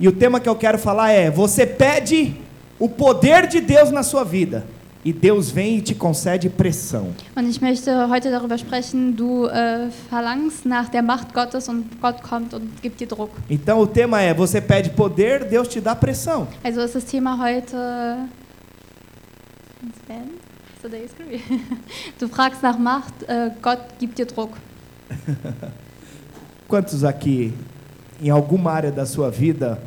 E o tema que eu quero falar é: você pede o poder de Deus na sua vida. E Deus vem e te concede pressão. Und ich möchte heute darüber sprechen, du äh, verlangst nach der Macht Gottes und Gott kommt und gibt dir Druck. Então o tema é: você pede poder, Deus te dá pressão. Also ist das Thema heute. Sven? Today's Career. Du fragst nach Macht, äh, Gott gibt dir Druck. Quantos aqui, em alguma área da sua vida,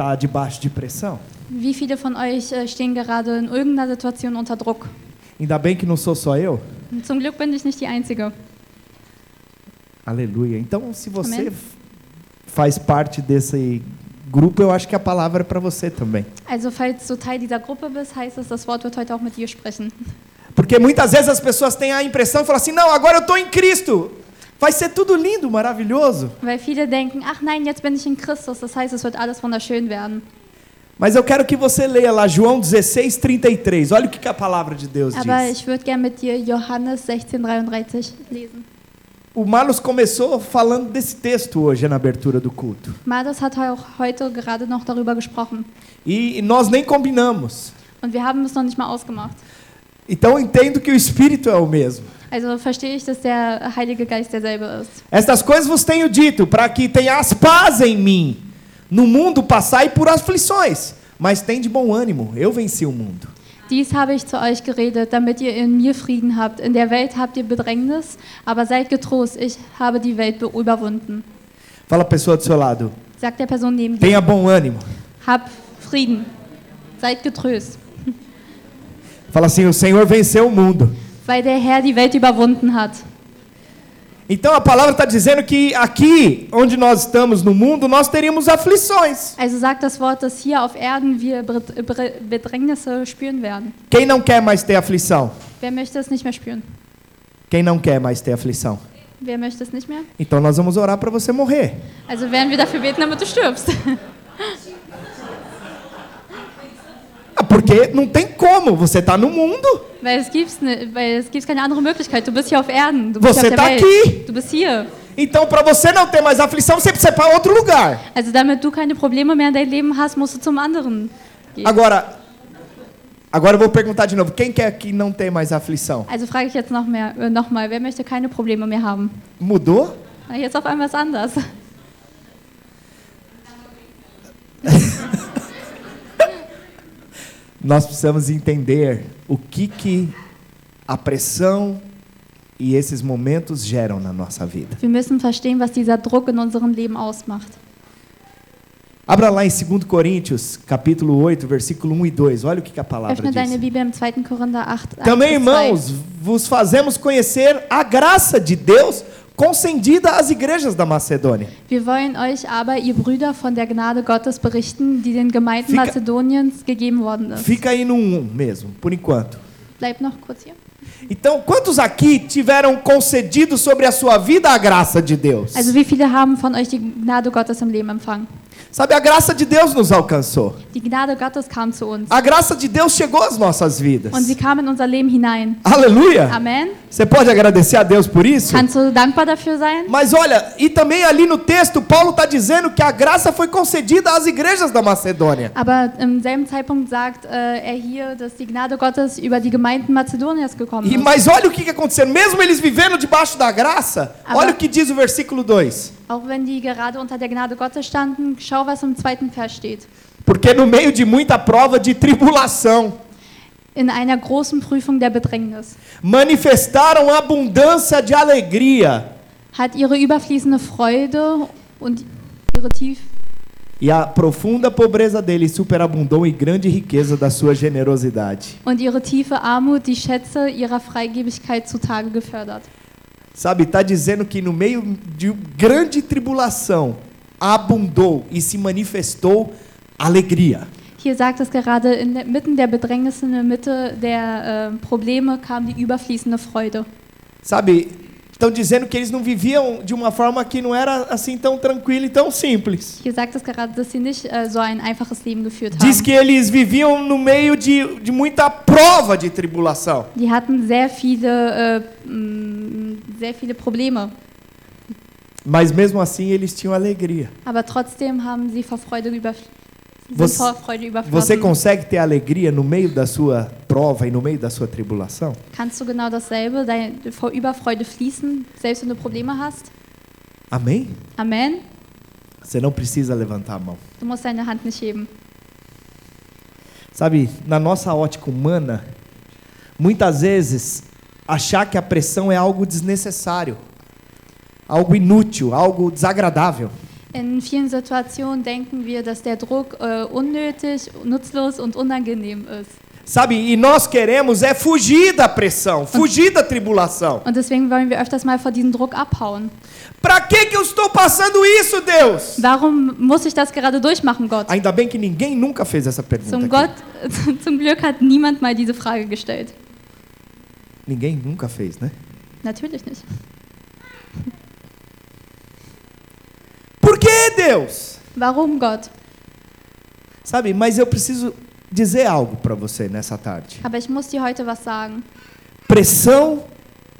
está debaixo de pressão? Wie viele von euch äh, stehen gerade in irgendeiner Situation unter Druck? Ainda bem que não sou só eu. Zum Glück bin ich nicht die Einzige. Aleluia. Então, se você f- faz parte desse grupo, eu acho que a palavra é para você também. Also falls du Teil dieser Gruppe bist, heißt es, das Wort wird heute auch mit dir sprechen. Porque muitas vezes as pessoas têm a impressão e falam assim: não, agora eu estou em Cristo. Vai ser tudo lindo, maravilhoso. Weil viele denken, ach nein, jetzt bin ich in Christus, das heißt, es wird alles wunderschön werden. Mas eu quero que você leia lá João 16, 33. Olha o que, que a palavra de Deus Aber diz. ich würde gerne mit dir Johannes 16,33 lesen. O Marlos começou falando desse texto hoje na abertura do culto. Markus hat auch heute gerade noch darüber gesprochen. E nós nem combinamos. Und wir haben es noch nicht mal ausgemacht. Então entendo que o Espírito é o mesmo. Also verstehe ich, dass der Heilige Geist derselbe ist. Estas coisas vos tenho dito, para que tenhas paz em mim. No mundo passai por aflições, mas tem de bom ânimo, eu venci o mundo. Dies habe ich zu euch geredet, damit ihr in mir Frieden habt. In der Welt habt ihr Bedrängnis, aber seid getrost, ich habe die Welt be- überwunden. Fala a pessoa do seu lado, Sagt der Person neben dir. tenha bom ânimo. Hab Frieden. Seid getröst. Fala assim, o Senhor venceu o mundo. Weil der Herr die Welt überwunden hat. Então a palavra está dizendo que aqui, onde nós estamos no mundo, nós teríamos aflições. Also sagt das Wort, dass hier auf Erden wir Bedrängnisse spüren werden. Quem não quer mais ter aflição? Wer möchte es nicht mehr spüren? Quem não quer mais ter aflição? Wer möchte es nicht mehr? Então nós vamos orar para você morrer. Also werden wir dafür beten, damit du stirbst. Ah, Porque não tem como, você está no mundo. Weil es, gibt weil es gibt keine andere Möglichkeit. Du bist hier auf Erden. Du bist Você tá Welt. aqui. Du bist hier. Então para você não ter mais aflição, você precisa ir para outro lugar. Also damit du keine Probleme mehr in deinem Leben hast, musst du zum anderen gehen. Agora, agora eu vou perguntar de novo, quem quer que não tem mais aflição? Also frage ich jetzt noch, mehr, äh, noch mal, wer möchte keine Probleme mehr haben? Mudou? Na, Jetzt auf einmal ist anders. Nós precisamos entender o que que a pressão e esses momentos geram na nossa vida. Wir müssen verstehen, was dieser Druck in unserem Leben ausmacht. Abra lá em 2 Coríntios, capítulo 8, versículo 1 e 2. Olha o que, que a palavra Öffne deine diz. Bibel im 2. Korinther 8. 1 Também, bis 2. irmãos, vos fazemos conhecer a graça de Deus concedida às igrejas da Macedônia. Wir wollen euch aber, ihr Brüder, von der Gnade Gottes berichten, die den Gemeinden Fica- Mazedoniens gegeben worden ist. Fica aí no 1 mesmo, por enquanto. Bleib noch kurz hier. Então, quantos aqui tiveram concedido sobre a sua vida a graça de Deus? Also wie viele haben von euch die Gnade Gottes im Leben empfangen? Sabe, a graça de Deus nos alcançou. Die Gnade Gottes kam zu uns. A graça de Deus chegou às nossas vidas. Und sie kam in unser Leben hinein. Aleluia! Amen. Você pode agradecer a Deus por isso? Kannst du dankbar dafür sein? Mas olha, e também ali no texto, Paulo está dizendo que a graça foi concedida às igrejas da Macedônia. Aber im selben Zeitpunkt sagt äh, er hier, dass die Gnade Gottes über die Gemeinden Mazedoniens gekommen E, ist. mas olha o que, que aconteceu. Mesmo eles vivendo debaixo da graça, Aber- olha o que diz o versículo 2. Auch wenn die gerade unter der Gnade Gottes standen, schau, was im zweiten Vers steht. Porque no meio de muita prova de tribulação, In einer großen Prüfung der Bedrängnis manifestaram abundância de alegria. hat ihre überfließende Freude und ihre tief E a profunda pobreza deles superabundou em grande riqueza da sua generosidade. und ihre tiefe Armut die Schätze ihrer Freigebigkeit zutage gefördert. Sabe, está dizendo que no meio de grande tribulação abundou e se manifestou alegria. Hier sagt es gerade, in der, mitten der Bedrängnisse, in der Mitte der äh, Probleme kam die überfließende Freude. Sabe, estão dizendo que eles não viviam de uma forma que não era assim tão tranquila e tão simples. Hier sagt es gerade, dass sie nicht äh, so ein einfaches Leben geführt haben. Diz que eles viviam no meio de, de muita prova de tribulação. Die hatten sehr viele, äh, mh, sehr viele Probleme. Mas mesmo assim eles tinham alegria. Aber trotzdem haben sie vor Freude, Você- Você consegue ter alegria no meio da sua prova e no meio da sua tribulação? Kannst du genau dasselbe, dein, vor Überfreude fließen, selbst wenn du Probleme hast? Amém? Amen. Você não precisa levantar a mão. Du musst deine Hand nicht heben. Sabe, na nossa ótica humana, muitas vezes achar que a pressão é algo desnecessário, algo inútil, algo desagradável. In vielen Situationen denken wir, dass der Druck äh, unnötig, nutzlos und unangenehm ist. Sabe, e nós queremos é fugir da pressão, fugir da tribulação. Und deswegen wollen wir öfters mal vor diesem Druck abhauen. Para que que eu estou passando isso, Deus? Warum muss ich das gerade durchmachen, Gott? Ainda bem que ninguém nunca fez essa pergunta. Zum. Gott, zum Glück hat niemand mal diese Frage gestellt. Ninguém nunca fez, né? Natürlich nicht. Deus? Warum Gott? Sabe, mas eu preciso dizer algo para você nessa tarde. Aber ich muss dir heute was sagen. Pressão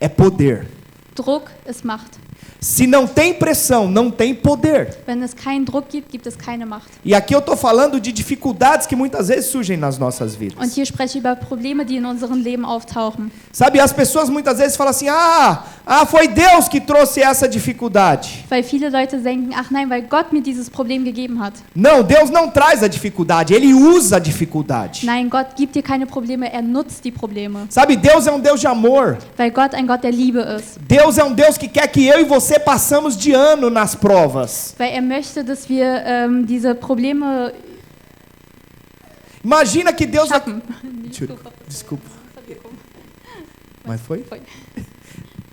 é poder. Druck ist Macht. Se não tem pressão, não tem poder. Wenn es keinen Druck gibt, gibt es keine Macht. E aqui eu estou falando de dificuldades que muitas vezes surgem nas nossas Und vidas. hier spreche ich über Probleme, die in unserem Leben auftauchen. Sabe, as pessoas muitas vezes falam assim: ah, ah, foi Deus que trouxe essa dificuldade. Weil viele Leute denken, ach nein, weil Gott mir dieses Problem gegeben hat. Não, Deus não traz a dificuldade, Ele usa a dificuldade. Nein, Gott gibt dir keine Probleme, er nutzt die Probleme. Sabe, Deus é um Deus de amor. Weil Gott ein Gott der Liebe ist. Deus é um Deus que quer que eu e você passamos de ano nas provas. Weil er möchte, dass wir ähm, diese Probleme Imagina que Deus. schaffen. Desculpa. Mas foi? Foi.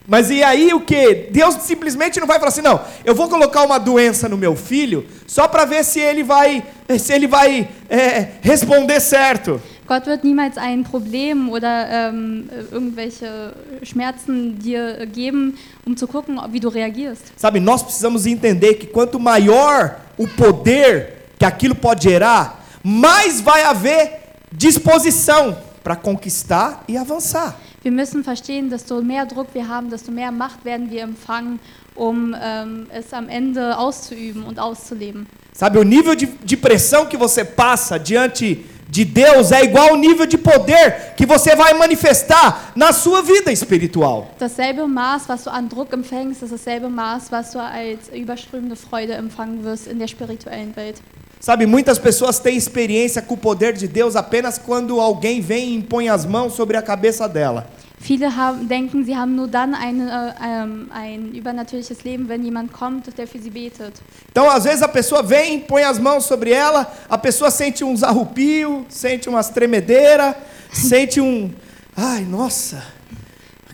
Mas e aí o que? Deus simplesmente não vai falar assim, não, eu vou colocar uma doença no meu filho só para ver se ele vai, se ele vai é, responder certo. Gott wird niemals ein Problem oder ähm, irgendwelche Schmerzen dir geben, um zu gucken, wie du reagierst. Sabe, nós precisamos entender que quanto maior o poder que aquilo pode gerar, mais vai haver disposição para conquistar e avançar. Wir müssen verstehen, desto mehr Druck wir haben, desto mehr Macht werden wir empfangen, um ähm, es am Ende auszuüben und auszuleben. Sabe, o nível de, de pressão que você passa diante de Deus é igual ao nível de poder que você vai manifestar na sua vida espiritual. Dasselbe Maß, was du an Druck empfängst, ist dasselbe Maß, was du als überströmende Freude empfangen wirst in der spirituellen Welt. Sabe, muitas pessoas têm experiência com o poder de Deus apenas quando alguém vem e impõe as mãos sobre a cabeça dela. Viele haben, denken, sie haben nur dann eine, äh, ähm, ein übernatürliches Leben, wenn jemand kommt, der für sie betet. Então, às vezes a pessoa vem, impõe as mãos sobre ela, a pessoa sente uns arrupios, sente umas tremedeiras, sente um, ai, nossa,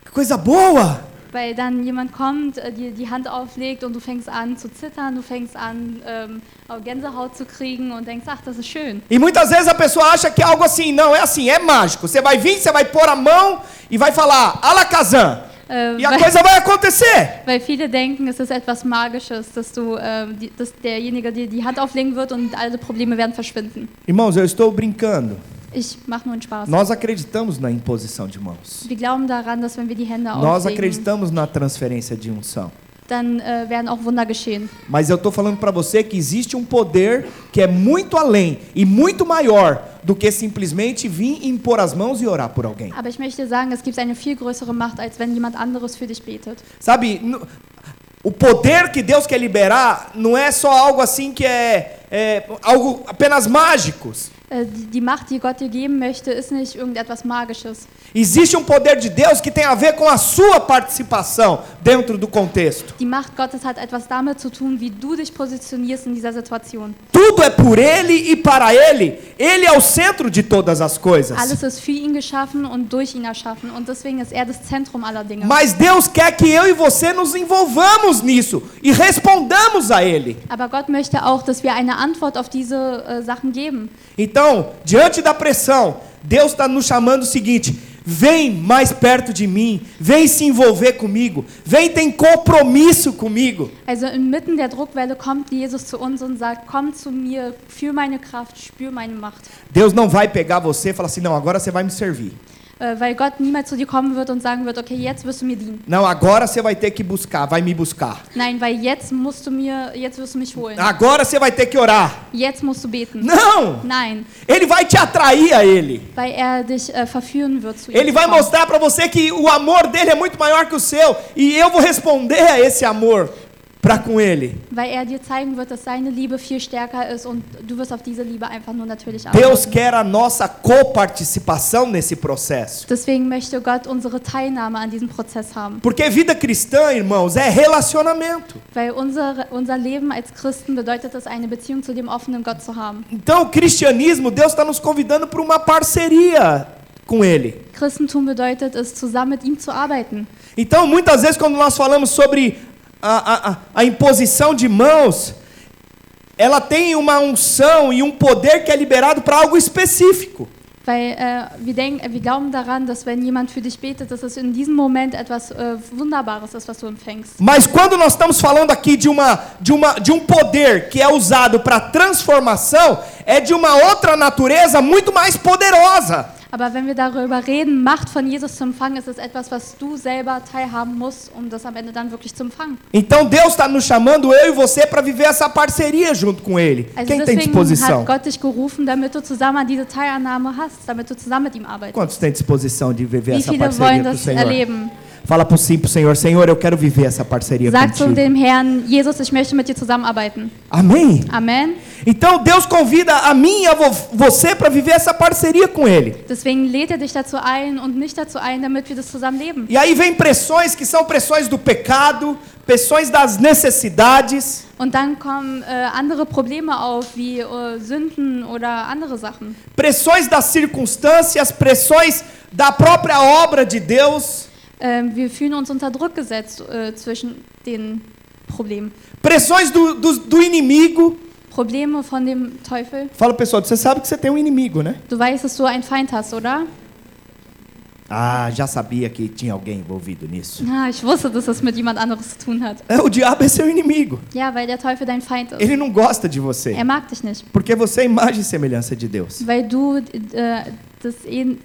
que coisa boa. Weil dann jemand kommt, äh, dir die Hand auflegt und du fängst an zu zittern, du fängst an ähm, Gänsehaut zu kriegen und denkst, ach, das ist schön. E muitas vezes a pessoa acha que algo assim, não, é assim, é mágico. Você vai vir, você vai pôr a mão e vai falar, alakazam. Äh, E a weil, coisa vai acontecer. weil viele denken, es ist etwas Magisches, dass, du, ähm, die, dass derjenige dir die Hand auflegen wird und alle Probleme werden verschwinden. Irmãos, eu estou brincando. Ich mache nur einen Spaß. Nós acreditamos na imposição de mãos. Wir glauben daran, dass wenn wir die Hände Nós auflegen, acreditamos na transferência de unção. dann äh, werden auch Wunder geschehen. Mas eu estou falando para você que existe um poder que é muito além e muito maior do que simplesmente vir impor as mãos e orar por alguém. Aber ich möchte sagen, es gibt eine viel größere Macht, als wenn jemand anderes für dich betet. Sabe, o poder que Deus quer liberar não é só algo assim que é, é algo apenas mágicos. Äh, die, die Macht, die Gott dir geben möchte, ist nicht irgendetwas Magisches. Existe um poder de Deus que tem a ver com a sua participação dentro do contexto. Die Macht Gottes hat etwas damit zu tun, wie du dich positionierst in dieser Situation. Tudo é por Ele e para Ele. Ele é o centro de todas as coisas. Alles ist für ihn geschaffen und durch ihn erschaffen und deswegen ist er das Zentrum aller Dinge. Mas Deus quer que eu e você nos envolvamos nisso e respondamos a Ele. Aber Gott möchte auch, dass wir eine Antwort auf diese äh, Sachen geben. Então, diante da pressão, Deus está nos chamando o seguinte: vem mais perto de mim, vem se envolver comigo, vem ter compromisso comigo. Also inmitten der Druckwelle kommt Jesus zu uns und sagt, komm zu mir, fühl meine Kraft, spür meine Macht. Deus não vai pegar você e falar assim: não, agora você vai me servir. Äh, weil Gott niemals zu dir kommen wird und sagen wird, okay, jetzt wirst du mir dienen. Não, agora você vai ter que buscar, vai me buscar. Nein, weil jetzt musst du mir, jetzt wirst du mich holen. Agora você vai ter que orar. Jetzt musst du beten. Não! Nein, Ele vai te atrair a ele. weil er dich äh, verführen wird zu ihm. Ele vai mostrar para você que o amor dele é muito maior que o seu e eu vou responder a esse amor para com ele. Deus quer a nossa coparticipação nesse processo. Porque vida cristã, irmãos, é relacionamento. Unser, unser. Então, o cristianismo, Deus está nos convidando para uma parceria com Ele. Christentum bedeutet es, zusammen mit ihm zu arbeiten. Então, muitas vezes, quando nós falamos sobre a, a, a- imposição de mãos, ela tem uma unção e um poder que é liberado para algo específico. Weil äh, wir, denken, wir glauben daran, dass wenn jemand für dich betet, dass es in diesem Moment etwas äh, Wunderbares ist, was du empfängst. Mas quando nós estamos falando aqui de, uma, de, uma, de um poder que é usado para transformação, é de uma outra natureza muito mais poderosa. Aber wenn wir darüber reden, Macht von Jesus zu empfangen, ist es etwas, was du selber teilhaben musst, um das am Ende dann wirklich zu empfangen. Então Deus está nos chamando, eu e você, para viver essa parceria junto com Ele. Also Quem tem disposição? hat Gott dich gerufen, damit du zusammen an diese Teilnahme hast, damit du zusammen mit ihm arbeitest. Quantos têm disposição de viver Wie essa viele parceria wollen com o das Senhor? erleben? Fala pro sim pro Senhor, Senhor, eu quero viver essa parceria Sag zu contigo. dem Herrn, Jesus, ich möchte mit dir zusammenarbeiten. Amém? Amen. Então Deus convida a mim e a vo- você para viver essa parceria com Ele. Deswegen lädt er dich dazu ein und mich dazu ein, damit wir das zusammen leben. E aí vem pressões que são pressões do pecado, pressões das necessidades, Und dann kommen äh, andere Probleme auf, wie äh, Sünden oder andere Sachen. pressões das circunstâncias, pressões da própria obra de Deus, wir fühlen uns unter Druck gesetzt äh, zwischen den Problemen. pressões do, do, do inimigo. Probleme von dem Teufel. Fala pessoal, você sabe que você tem um inimigo, né? Du weißt, dass du einen Feind hast, oder? Ah, já sabia que tinha alguém envolvido nisso. Ja, ich wusste, dass das mit jemand anderes zu tun hat. É, o diabo é seu inimigo. Ja, weil der Teufel dein Feind ist. Ele não gosta de você. Er mag dich nicht, Porque você é imagem e semelhança de Deus. weil du äh, das,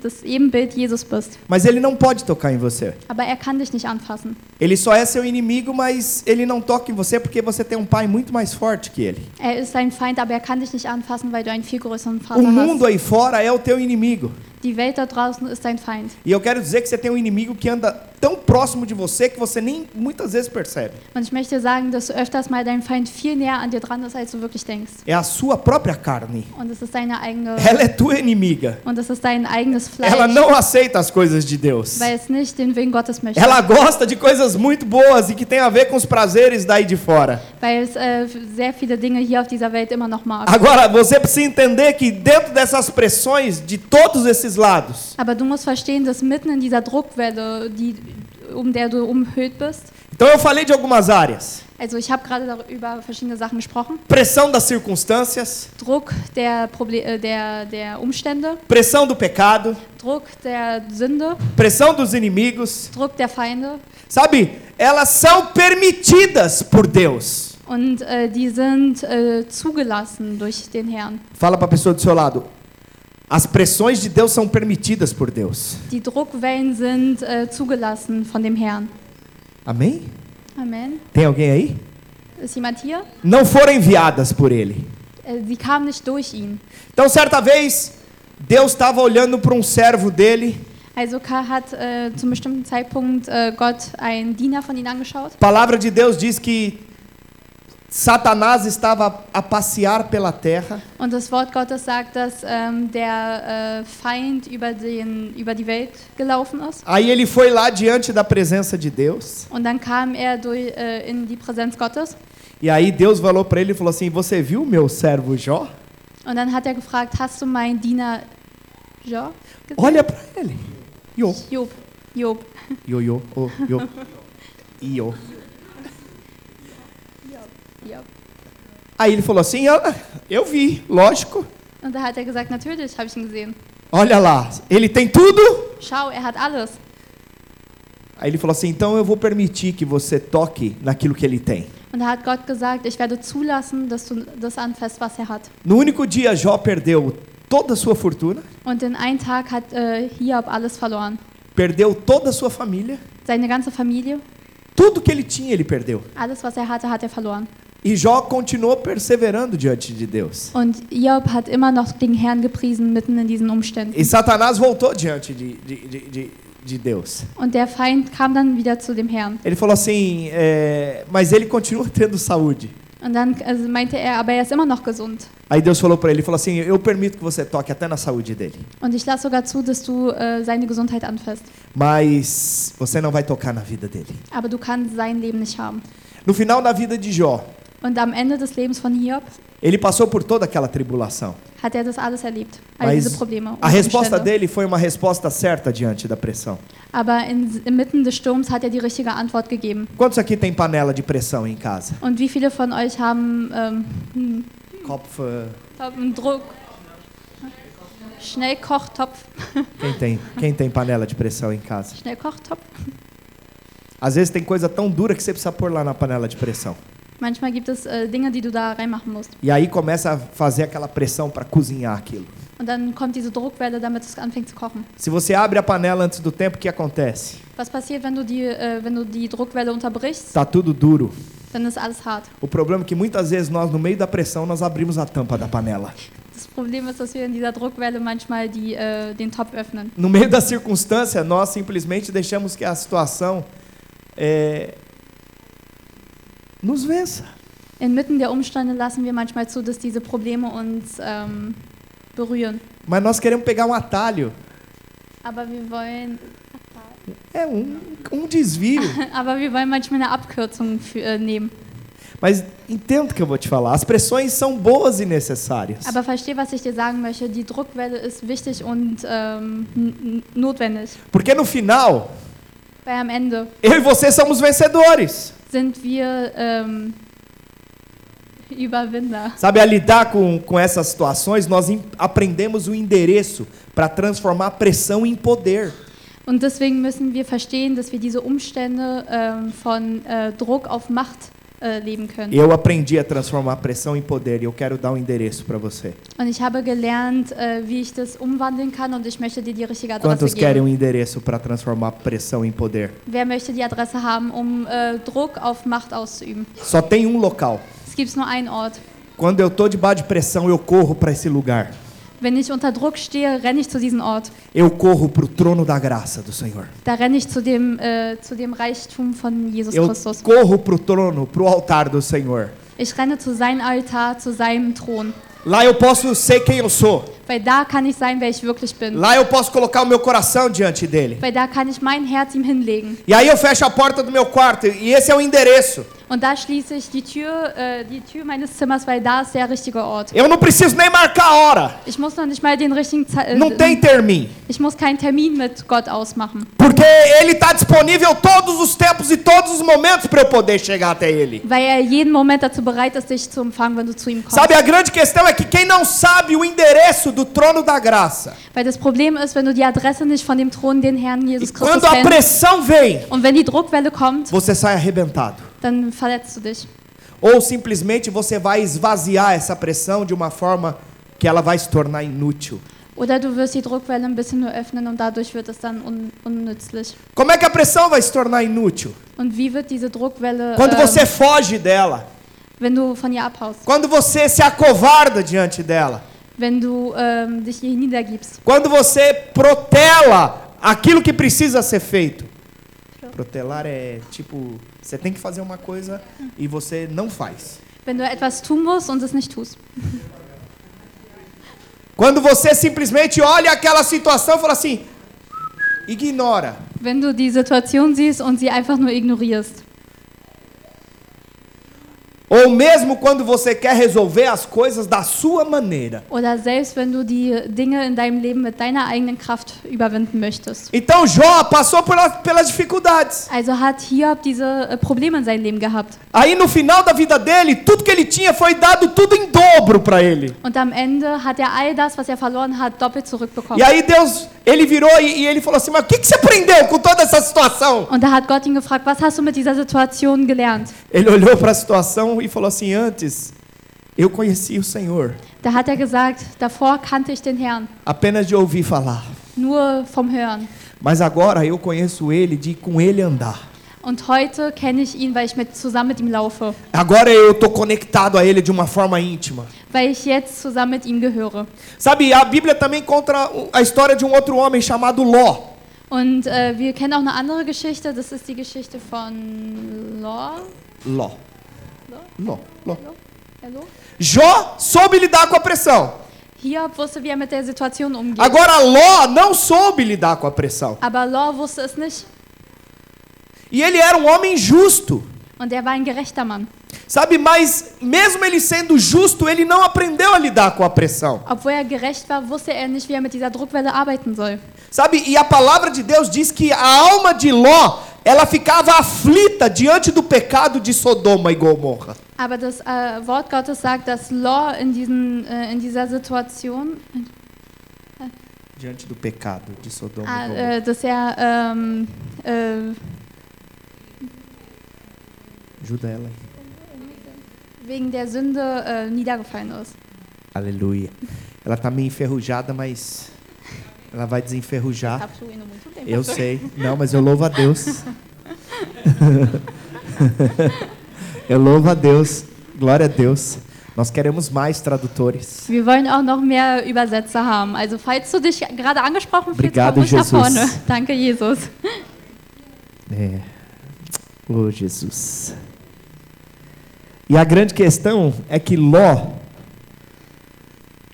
das Ebenbild Jesus bist. Mas ele não pode tocar em você. Aber er kann dich nicht anfassen. Ele só é seu inimigo, mas ele não toca em você porque você tem um pai muito mais forte que ele. Er ist dein Feind, aber er kann dich nicht anfassen, weil du einen viel größeren O Vater mundo hast. aí fora é o teu inimigo. Die Welt da draußen ist dein Feind. E eu quero dizer que você tem um inimigo que anda tão próximo de você que você nem muitas vezes percebe. Und ich möchte sagen, dass du öfters mal dein Feind viel näher an dir dran ist, als du wirklich denkst. É a sua própria carne. Und es ist deine eigene Ela é tua inimiga. und es ist dein eigenes Fleisch, Ela não aceita as coisas de Deus. weil es nicht den Willen Gottes möchte. Ela gosta de coisas muito boas e que tem a ver com os prazeres daí de fora. Weil es äh, sehr viele Dinge hier auf dieser Welt immer noch mag. Agora, você precisa entender que dentro dessas pressões de todos esses lados, Aber du musst verstehen, dass mitten in dieser Druckwelle, die, um der du umhüllt bist, então eu falei de algumas áreas. also ich habe gerade über verschiedene Sachen gesprochen. Pressão das circunstâncias, Druck der, Proble äh, der, der Umstände, pressão do pecado, Druck der Sünde, pressão dos inimigos. Druck der Feinde. Sabe, elas são permitidas por Deus. Und äh, die sind äh, zugelassen durch den Herrn. Fala para a pessoa do seu lado. As pressões de Deus são permitidas por Deus. Die Druckwellen sind äh, zugelassen von dem Herrn. Amém? Amen. Tem alguém aí? Ist jemand hier? Não foram enviadas por Ele. Äh, sie kamen nicht durch ihn. Então, certa vez, Deus estava olhando para um servo dele. Also Ka- hat äh, zum bestimmten Zeitpunkt äh, Gott einen Diener von ihnen angeschaut. A palavra de Deus diz que Satanás estava a passear pela terra. Und das Wort Gottes sagt, dass ähm, der äh, Feind über, den, über die Welt gelaufen ist. Aí ele foi lá diante da presença de Deus. Und dann kam er durch, äh, in die Präsenz Gottes. E aí Deus falou para ele e falou assim: Você viu meu servo Jó? Und dann hat er gefragt, hast du meinen Diener Job gesehen? Olha para ele. Job. Job. Ô, iô. Iô. Job. Aí ele falou assim: "Ah, Eu vi, lógico. Und da hat er gesagt, natürlich habe ich ihn gesehen. Olha lá, ele tem tudo. Schau, er hat alles. Aí ele falou assim: Então eu vou permitir que você toque naquilo que ele tem. Und da hat Gott gesagt, ich werde zulassen, dass du das anfasst, was er hat. No único dia Jó perdeu toda a sua fortuna, Und in einem Tag hat äh, Hiob alles verloren. perdeu toda a sua família, Seine ganze Familie, tudo que ele tinha ele perdeu. alles, was er hatte, hat er verloren. E Jó continuou perseverando diante de Deus. Und Hiob hat immer noch den Herrn gepriesen mitten in diesen Umständen. E Satanás voltou diante de, de, de, de, de Deus. Und der Feind kam dann wieder zu dem Herrn. Ele falou assim: é, Mas ele continua tendo saúde. Und dann meinte er, aber er ist immer noch gesund. Aí Deus falou para ele: ele falou assim, Eu permito que você toque até na saúde dele, Und ich lasse sogar zu, dass du äh, seine Gesundheit anfasst. mas você não vai tocar na vida dele. Aber du kannst sein Leben nicht haben. No final da vida de Jó, Und am Ende des Lebens von Hiob ele passou por toda aquela tribulação. hat er das alles erlebt. All Mas diese Probleme. a resposta dele foi uma resposta certa diante da pressão. Aber in, inmitten des Sturms hat er die richtige Antwort gegeben. Quantos aqui tem panela de pressão em casa? Und wie viele von euch haben ähm, einen, Kopf, äh, Druck? Schnellkochtopf. quem tem? Quem tem panela de pressão em casa? Schnellkochtopf. Às vezes tem coisa tão dura que você precisa pôr lá na panela de pressão. Manchmal gibt es äh, Dinge, die du da reinmachen musst. E aí começa a fazer aquela pressão para cozinhar aquilo. Und dann kommt diese Druckwelle, damit es anfängt zu kochen. Se você abre a panela antes do tempo, o que acontece? Was passiert, wenn du die, äh, wenn du die Druckwelle unterbrichst? Está tudo duro. Dann ist alles hart. O problema é que muitas vezes nós, no meio da pressão, nós abrimos a tampa da panela. Das Problem ist, dass wir in dieser Druckwelle manchmal die, äh, den Topf öffnen. No meio da circunstância, nós simplesmente deixamos que a situação é, nos vença. Inmitten der Umstände lassen wir manchmal zu, dass diese Probleme uns ähm, berühren. Mas nós queremos pegar um atalho, Aber wir wollen, é um, um desvio. aber wir wollen manchmal eine Abkürzung für, äh, nehmen. Mas entenda o que eu vou te falar. As pressões são boas e necessárias. Aber versteh, was ich dir sagen möchte. Die Druckwelle ist wichtig und ähm, notwendig. Porque no final, Weil am Ende eu e você somos vencedores. Sind wir ähm, Überwinder. Sabe, a lidar com, com essas situações, nós em- aprendemos o endereço para transformar a pressão em poder. Und deswegen müssen wir verstehen, dass wir diese Umstände ähm, von äh, Druck auf Macht. Eu aprendi a transformar pressão em poder e eu quero dar um endereço para você. Und ich habe gelernt, äh, wie ich das umwandeln kann und ich möchte dir die richtige Adresse Quantos querem um endereço para transformar pressão em poder? Wer möchte die Adresse haben, um äh, Druck auf Macht auszuüben? Só tem um local. Es gibt nur einen Ort. Quando eu estou debaixo de pressão, eu corro para esse lugar. Wenn ich unter Druck stehe, renne ich zu diesem Ort. Eu corro para o trono da graça do Senhor. Da renne ich zu dem, äh, zu dem Reichtum von Jesus Eu Christus. corro para o trono, para o altar do Senhor. Ich renne zu seinem Altar, zu seinem Thron. Lá eu posso ser quem eu sou. Weil da kann ich sein, wer ich wirklich bin. Lá eu posso colocar o meu coração diante dele. Weil da kann ich mein Herz ihm hinlegen. E aí eu fecho a porta do meu quarto e esse é o endereço. Und da schließe ich die Tür, äh, die Tür meines Zimmers, weil da ist der richtige Ort. Eu não preciso nem marcar a hora. Ich muss noch nicht mal den richtigen Ze äh, Não tem termine. Ich muss keinen Termin mit Gott ausmachen. Porque ele está disponível todos os tempos e todos os momentos para eu poder chegar até ele. Weil er jeden Moment dazu bereit ist, dich zu empfangen, wenn du zu ihm kommst. Sabe, a grande questão é que quem não sabe o endereço do trono da graça, Weil das Problem ist, wenn du die Adresse nicht von dem Thron, den Herrn Jesus Christus quando a kennst, pressão vem, und wenn die Druckwelle kommt, você sai arrebentado. dann verletzt du dich. Ou simplesmente você vai esvaziar essa pressão de uma forma que ela vai se tornar inútil. Oder du wirst die Druckwelle ein bisschen nur öffnen und dadurch wird es dann un unnützlich. Como é que a pressão vai se tornar inútil? Und wie wird diese Druckwelle, Quando ähm, você foge dela, wenn du von ihr abhaust, quando você se acovarda diante dela, wenn du ähm, dich hier niedergibst? quando você protela aquilo que precisa ser feito. Protelar é tipo, você tem que fazer uma coisa e você não faz. Wenn du etwas tun musst und es nicht tust. Quando você simplesmente olha aquela situação e fala assim, ignora. Wenn du die Situation siehst und sie einfach nur ignorierst. Ou mesmo quando você quer resolver as coisas da sua maneira. Oder selbst wenn du die Dinge in deinem Leben mit deiner eigenen Kraft überwinden möchtest. Então Jó passou por, pelas dificuldades. Also hat Hiob diese äh, Probleme in seinem Leben gehabt. Aí no final da vida dele, tudo que ele tinha foi dado tudo em dobro para ele. Und am Ende hat er all das, was er verloren hat, doppelt zurückbekommen. E aí Deus, ele virou e, e ele falou assim: Mas o que, que você aprendeu com toda essa situação? Und da hat Gott ihn gefragt, was hast du mit dieser Situation gelernt? Ele olhou para a situação e falou assim: Antes eu conheci o Senhor, Da hat er gesagt, davor kannte ich den Herrn, apenas de ouvir falar. nur vom Hören. Mas agora eu conheço ele de com ele andar. Und heute kenne ich ihn, weil ich mit, zusammen mit ihm laufe, Agora eu estou conectado a ele de uma forma íntima. weil ich jetzt zusammen mit ihm gehöre. Sabe, a Bíblia também conta a história de um outro homem chamado Ló. Und äh, wir kennen auch eine andere Geschichte, das ist die Geschichte von. Ló. Ló. Ló. Hallo? Jó soube lidar com a pressão. Hiob wusste, wie er mit der Situation umgeht. Agora Ló não soube lidar com a pressão. Aber Lor wusste es nicht. E ele era um homem justo. Und er war ein gerechter Mann. Sabe, mas mesmo ele sendo justo, ele não aprendeu a lidar com a pressão. Obwohl er gerecht war, wusste er nicht, wie er mit dieser Druckwelle arbeiten soll. Sabe, e a palavra de Deus diz que a alma de Ló, ela ficava aflita diante do pecado de Sodoma e Gomorra. Aber das äh, Wort Gottes sagt, dass Lor in, diesen, äh, in dieser Situation, Diante do pecado de Sodoma ah, e Gomorra. äh, dass er ähm, äh, Ajuda ela. wegen der Sünde äh, niedergefallen ist. Aleluia. Ela tá meio enferrujada, mas ela vai desenferrujar. Hab schon muito tempo. Eu sei. Não, mas eu louvo a Deus. eu louvo a Deus. Glória a Deus. Nós queremos mais tradutores. Wir wollen auch noch mehr Übersetzer haben. Also falls du dich gerade angesprochen fühlst, Obrigado, komm ruhig nach Jesus. vorne. Danke, Jesus. É. Oh, Jesus. E a grande questão é que Ló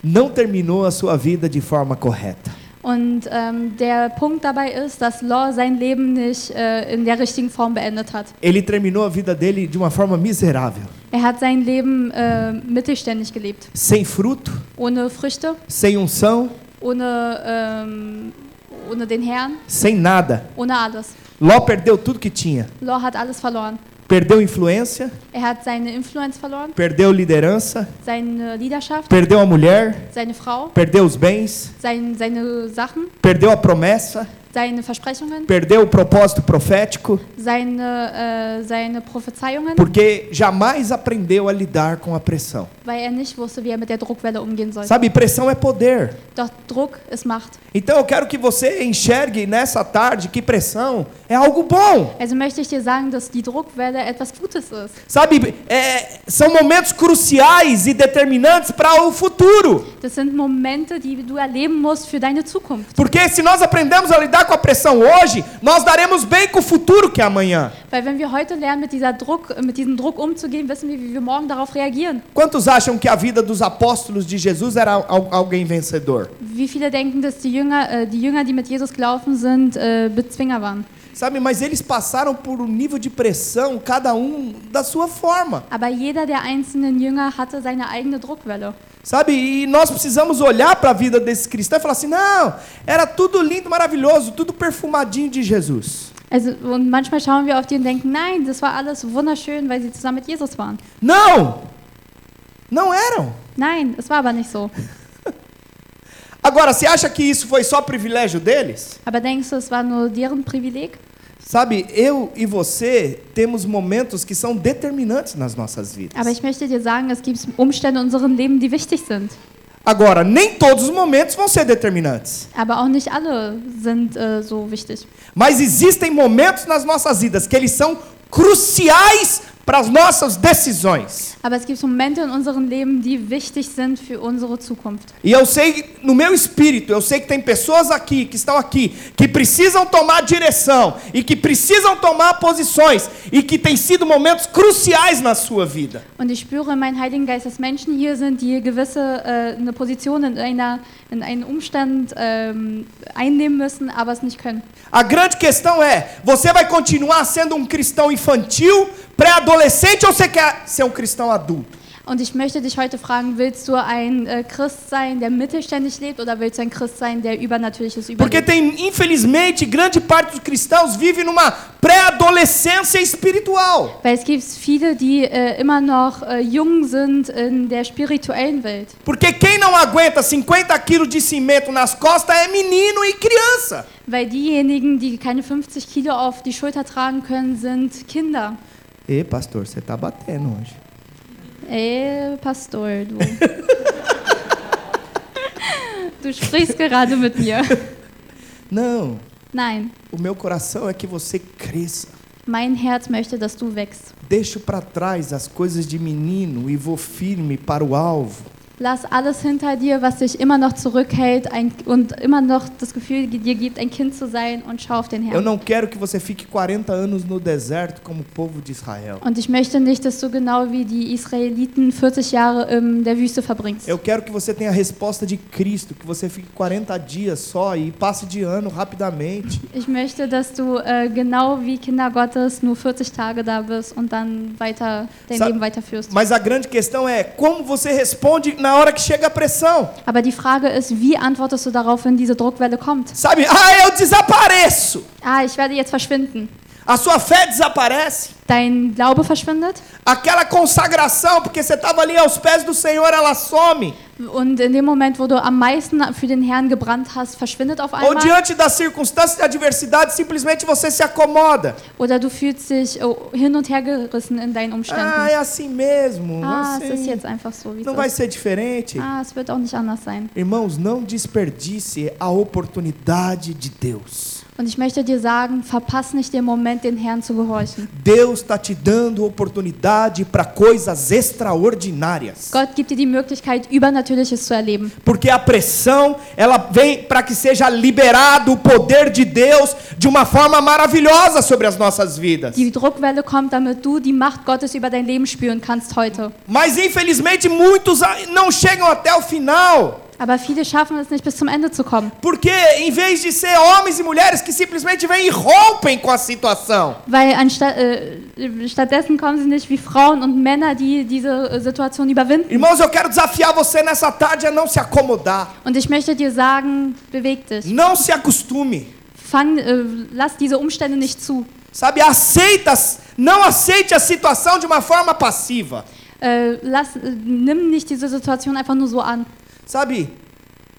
não terminou a sua vida de forma correta. Und ähm, der Punkt dabei ist, dass Lor sein Leben nicht äh, in der richtigen Form beendet hat. Ele terminou a vida dele de uma forma miserável, Er hat sein Leben äh, mittelständig gelebt. sem fruto, Ohne Früchte, sem unção, ohne, ähm, ohne den Herrn, sem nada. ohne alles. Ló perdeu tudo que tinha. Lor hat alles verloren. Perdeu influência, Er hat seine Influence verloren, perdeu liderança, perdeu a mulher, seine Frau, perdeu os bens, sein, seine Sachen, perdeu a promessa, seine Versprechungen, perdeu o propósito profético, seine, äh, seine Prophezeiungen, porque jamais aprendeu a lidar com a pressão. weil er nicht wusste, wie er mit der Druckwelle umgehen soll. Sabe, pressão é poder. Doch Druck ist Macht. Então eu quero que você enxergue nessa tarde que pressão é algo bom. Also möchte ich dir sagen, dass die Druckwelle etwas Gutes ist. Sabe, é, são momentos cruciais e determinantes para o futuro. Das sind Momente, die du erleben musst für deine Zukunft. Porque se nós aprendemos a lidar com a pressão hoje, nós daremos bem com o futuro que é amanhã. Weil wenn wir heute lernen, mit, dieser Druck, mit diesem Druck umzugehen, wissen wir, wie wir morgen darauf reagieren. Quantos acham que a vida dos apóstolos de Jesus era al- alguém vencedor? Wie viele denken, dass die Jünger, äh, die, Jünger die mit Jesus gelaufen sind, äh, Bezwinger waren. Sabe, mas eles passaram por um nível de pressão, cada um da sua forma. Aber jeder der einzelnen Jünger hatte seine eigene Druckwelle. Sabe, e nós precisamos olhar para a vida desses cristãos e falar assim: não, era tudo lindo, maravilhoso, tudo perfumadinho de Jesus. Also, und manchmal schauen wir auf die und denken, nein, das war alles wunderschön, weil sie zusammen mit Jesus waren. Não! Não eram. Nein, es war aber nicht so. Agora, você acha que isso foi só privilégio deles? Aber denkst du, es war nur deren Privileg? Sabe, eu e você temos momentos que são determinantes nas nossas vidas. Aber ich möchte dir sagen, es gibt Umstände in unserem Leben, die wichtig sind. Agora, nem todos os momentos vão ser determinantes. Aber auch nicht alle sind äh, so wichtig. Mas existem momentos nas nossas vidas que eles são cruciais para as nossas decisões. Aber es gibt Momente in unserem Leben, die wichtig sind für unsere Zukunft. E eu sei, no meu espírito, eu sei que tem pessoas aqui, que estão aqui, que precisam tomar direção e que precisam tomar posições e que têm sido momentos cruciais na sua vida. Und ich spüre in meinem Heiligen Geist, dass Menschen hier sind, die gewisse äh, eine Position in, einer, in einem Umstand ähm, einnehmen müssen, aber es nicht können. A grande questão é: você vai continuar sendo um cristão infantil, pré-adolescente ou você quer ser um cristão adulto? Und ich möchte dich heute fragen, willst du ein äh, Christ sein, der lebt, oder willst du ein Christ sein, der Übernatürliches Porque überlebt? tem, infelizmente, grande parte dos cristãos vive numa pré-adolescência espiritual. Weil es gibt viele, die äh, immer noch äh, jung sind in der spirituellen Welt. Porque quem não aguenta 50 quilos de cimento nas costas é menino e criança. Weil diejenigen, die keine 50 Kilo auf die Schulter tragen können, sind Kinder. Ê, pastor, você tá batendo hoje. Ey, Pastor, du. du sprichst gerade mit mir. Não. Nein, O meu coração é que você cresça. mein Herz möchte, dass du wächst. Deixo para trás as coisas de menino e vou firme para o alvo. Lass alles hinter dir, was dich immer noch zurückhält ein, und immer noch das Gefühl dir gibt, ein Kind zu sein und schau auf den Eu Herrn. não quero que você fique 40 anos no deserto como o povo de Israel. Und ich möchte nicht, dass du genau wie die Israeliten 40 Jahre in der Wüste verbringst. Eu quero que você tenha a resposta de Cristo, que você fique 40 dias só e passe de ano rapidamente. Ich möchte, dass du äh, genau wie Kinder Gottes nur 40 Tage da bist und dann weiter dein Sa- Leben weiterführst. Mas a grande questão é como você responde na hora que chega a pressão. Aber die Frage ist, wie antwortest du darauf, wenn diese Druckwelle kommt? Sabe? Ah, eu desapareço. Ah, ich werde jetzt verschwinden. A sua fé desaparece. Dein Glaube verschwindet Aquela consagração, porque você estava ali aos pés do Senhor, ela some. und in dem Moment, wo du am meisten für den Herrn gebrannt hast, verschwindet auf Ou einmal. diante das circunstâncias de adversidade, simplesmente você se acomoda. Oder du fühlst dich oh, hin und her gerissen in deinen Ah, Umständen. é assim mesmo. Ah, es ist assim. jetzt einfach so, Não vai ser diferente. Ah, es wird auch nicht anders sein. Irmãos, não desperdice a oportunidade de Deus. Und ich möchte dir sagen, verpass nicht den Moment, den Herrn zu gehorchen. Deus está te dando oportunidade para coisas extraordinárias. Gott gibt dir die Möglichkeit, Übernatürliches zu erleben. Porque a pressão, ela vem para que seja liberado o poder de Deus de uma forma maravilhosa sobre as nossas vidas. Die Druckwelle kommt, damit du die Macht Gottes über dein Leben spüren kannst heute. Mas infelizmente muitos não chegam até o final. Aber viele schaffen es nicht, bis zum Ende zu kommen. Porque em vez de ser homens e mulheres que simplesmente vêm e rompem com a situação, Weil anstatt, äh, stattdessen kommen sie nicht wie Frauen und Männer, die diese äh, Situation überwinden. irmãos, eu quero desafiar você nessa tarde a não se acomodar. Und ich möchte dir sagen, beweg dich. Não se acostume. Fang, äh, lass diese Umstände nicht zu. Sabe, aceita, não aceite a situação de uma forma passiva. Äh, lass, äh, nimm nicht diese Situation einfach nur so an. Sabe,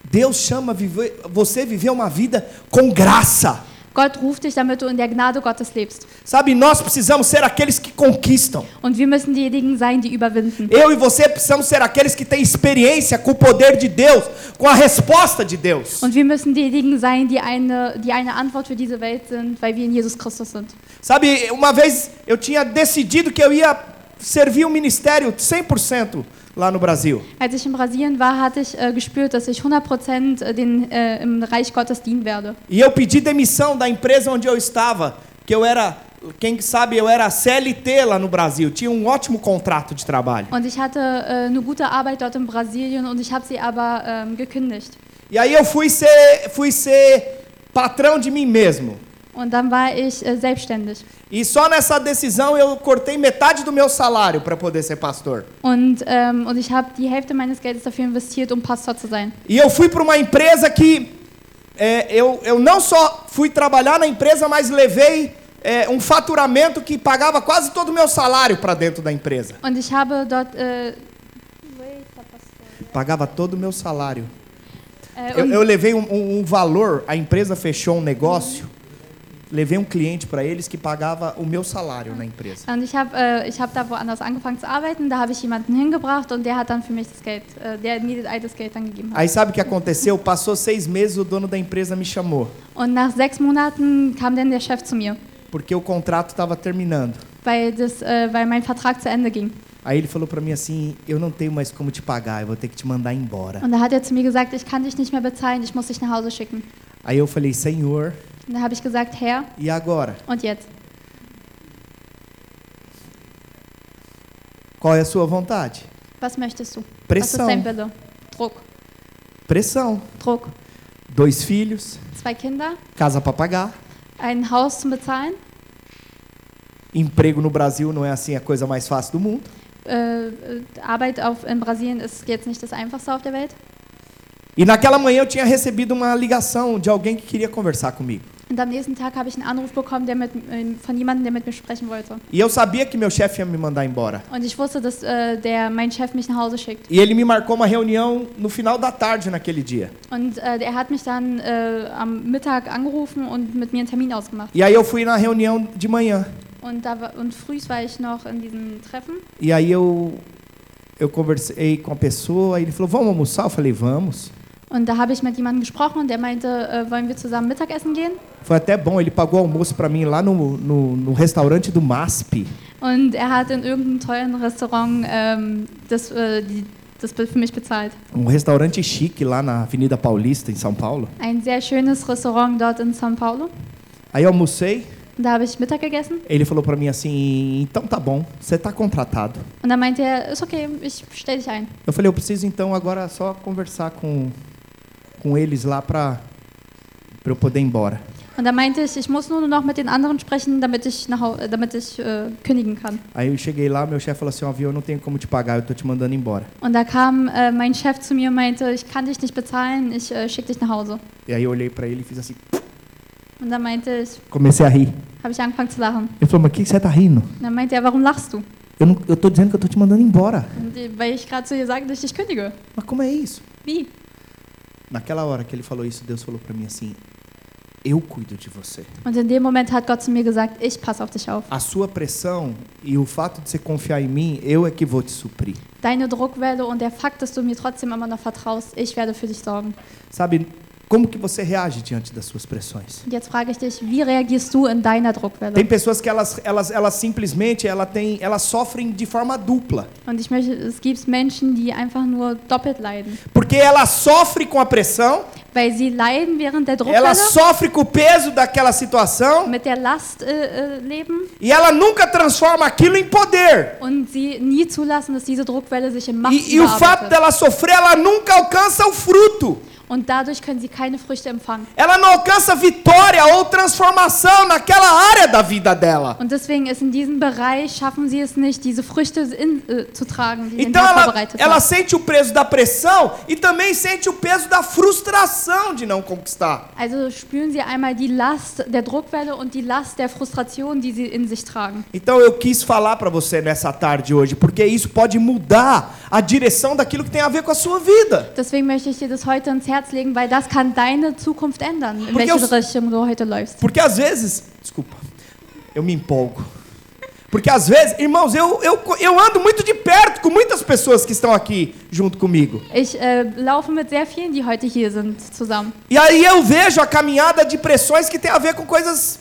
Deus chama viver, você viver uma vida com graça. Gott ruft dich, damit du in der Gnade Gottes lebst. Sabe, nós precisamos ser aqueles que conquistam. Und wir müssen diejenigen sein, die überwinden. Eu e você precisamos ser aqueles que têm experiência com o poder de Deus, com a resposta de Deus. Und wir müssen diejenigen sein, die eine, die eine Antwort für diese Welt sind, weil wir in Jesus Christus sind. Sabe, uma vez eu tinha decidido que eu ia servir o ministério 100% lá no Brasil. Als ich in Brasilien war, hatte ich äh, gespürt, dass ich 100% den, äh, im Reich Gottes dienen werde. E eu pedi demissão da empresa onde eu estava, que eu era, quem sabe, eu era CLT lá no Brasil, tinha um ótimo contrato de trabalho. Und ich hatte äh, eine gute Arbeit dort in Brasilien und ich habe sie aber ähm, gekündigt. E aí eu fui ser, fui ser patrão de mim mesmo. Und dann war ich äh, selbstständig. E só nessa decisão eu cortei metade do meu salário para poder ser pastor. Und, ähm, und ich habe die Hälfte meines Geldes dafür investiert, um Pastor zu sein. E eu fui para uma empresa que é, eu, eu não só fui trabalhar na empresa, mas levei é, um faturamento que pagava quase todo o meu salário para dentro da empresa. Und ich habe dort. Äh, Pagava todo o meu salário. äh, Eu, und, eu levei um, um- um valor, a empresa fechou um negócio, levei um cliente para eles que pagava o meu salário na empresa. und ich habe äh, ich hab da woanders angefangen zu arbeiten. Da habe ich jemanden hingebracht und der hat dann für mich das Geld, äh, der mir all das Geld dann gegeben hat. Aí sabe o que aconteceu? Passou seis meses, o dono da empresa me chamou, Und nach sechs Monaten kam dann der Chef zu mir, porque o contrato estava terminando. weil, das, äh, weil mein Vertrag zu Ende ging. Aí ele falou para mim assim: Eu não tenho mais como te pagar, eu vou ter que te mandar embora. Und da hat er zu mir gesagt, ich kann dich nicht mehr bezahlen, ich muss dich nach Hause schicken. Aí eu falei: Senhor, da habe ich gesagt, Herr, e agora? und jetzt? Qual é a sua vontade? Was möchtest du? Was ist Pressão. dein Wille? Druck. Pressão. Druck. Dois filhos, Zwei Kinder, casa para pagar. ein Haus zum Bezahlen. Emprego no Brasil não é assim a coisa mais fácil do mundo. Äh, Arbeit auf, in Brasilien ist jetzt nicht das Einfachste auf der Welt. E naquela manhã eu tinha recebido uma ligação de alguém que queria conversar comigo. Und am nächsten Tag habe ich einen Anruf bekommen der mit, äh, von jemandem, der mit mir sprechen wollte. E eu sabia que meu chefe ia me mandar embora. Und ich wusste, dass äh, der, mein Chef mich nach Hause schickt. E ele me marcou uma reunião no final da tarde naquele dia. Und äh, er hat mich dann äh, am Mittag angerufen und mit mir einen Termin ausgemacht. E aí eu fui na reunião de manhã. Und, da war, und früh war ich noch in diesem Treffen. E aí eu eu conversei com a pessoa, e ele falou: "Vamos almoçar?" Eu falei: "Vamos". Und da habe ich mit jemandem gesprochen und der meinte, äh, wollen wir zusammen Mittagessen gehen? Foi até bom, ele pagou almoço para mim lá no, no, no restaurante do MASP. Und er hat in irgendeinem tollen Restaurant ähm, das, äh, die, das für mich bezahlt. Um restaurante chique lá na Avenida Paulista, em São Paulo. Ein sehr schönes Restaurant dort in São Paulo. Aí eu almocei, da habe ich Mittag gegessen ele falou para mim assim: então tá bom, você tá contratado. und dann meinte er, ist okay, ich stell dich ein. Eu falei: eu preciso então agora só conversar com, com eles lá para eu poder ir embora. Und da meinte ich, ich muss nur noch mit den anderen sprechen, damit ich, nach, damit ich äh, kündigen kann. Aí eu cheguei lá, meu chefe falou assim: ó, viu, eu não tenho como te pagar, eu tô te mandando embora. Und da kam äh, mein Chef zu mir und meinte, ich kann dich nicht bezahlen, ich äh, schicke dich nach Hause. E aí eu olhei para ele e fiz assim: Und dann meinte ich, comecei a rir. habe ich angefangen zu lachen. Ele falou: mas que você tá rindo? Und dann meinte er, warum lachst du? Eu, não, eu tô dizendo que eu tô te mandando embora. Und, weil ich gerade zu dir sage, dass ich dich kündige. Mas como é isso? Wie? Naquela hora que ele falou isso, Deus falou para mim assim: eu cuido de você. Und in dem Moment hat Gott zu mir gesagt, ich passe auf dich auf. A sua pressão e o fato de você confiar em mim, eu é que vou te suprir. Deine Druckwelle und der Fakt, dass du mir trotzdem immer noch vertraust, ich werde für dich sorgen. Sabe, como que você reage diante das suas pressões? Jetzt frage ich dich, wie reagierst du in deiner Druckwelle? Tem pessoas que elas, elas, elas simplesmente ela tem, elas sofrem de forma dupla. Und ich möchte, es gibt Menschen, die einfach nur doppelt leiden. Porque ela sofre com a pressão, Weil sie leiden während der ela Druckwelle, sofre com o peso daquela situação mit der Last äh, äh, leben e ela nunca transforma aquilo em poder. und sie nie zulassen, dass diese Druckwelle sich in Macht E, e o fato dela sofrer, ela nunca alcança o fruto. Und dadurch können sie keine Früchte empfangen. Ela não alcança vitória ou transformação naquela área da vida dela. Und deswegen ist in diesem Bereich, schaffen sie es nicht, diese Früchte in, äh, zu tragen, die Então ela, ela sente o peso da pressão e também sente o peso da frustração de não conquistar. Also spüren sie einmal die Last der Druckwelle und die Last der Frustration, die sie in sich tragen. Então eu quis falar para você nessa tarde hoje, porque isso pode mudar a direção daquilo que tem a ver com a sua vida. Deswegen möchte ich dir das heute ins Herz legen, weil das kann deine Zukunft ändern, in Porque welche eu- Richtung du heute läufst. Porque às vezes, desculpa, eu me empolgo. Porque às vezes, irmãos, eu, eu, eu ando muito de perto com muitas pessoas que estão aqui junto comigo. Ich äh, laufe mit sehr vielen, die heute hier sind, zusammen. E aí eu vejo a caminhada de pressões que tem a ver com coisas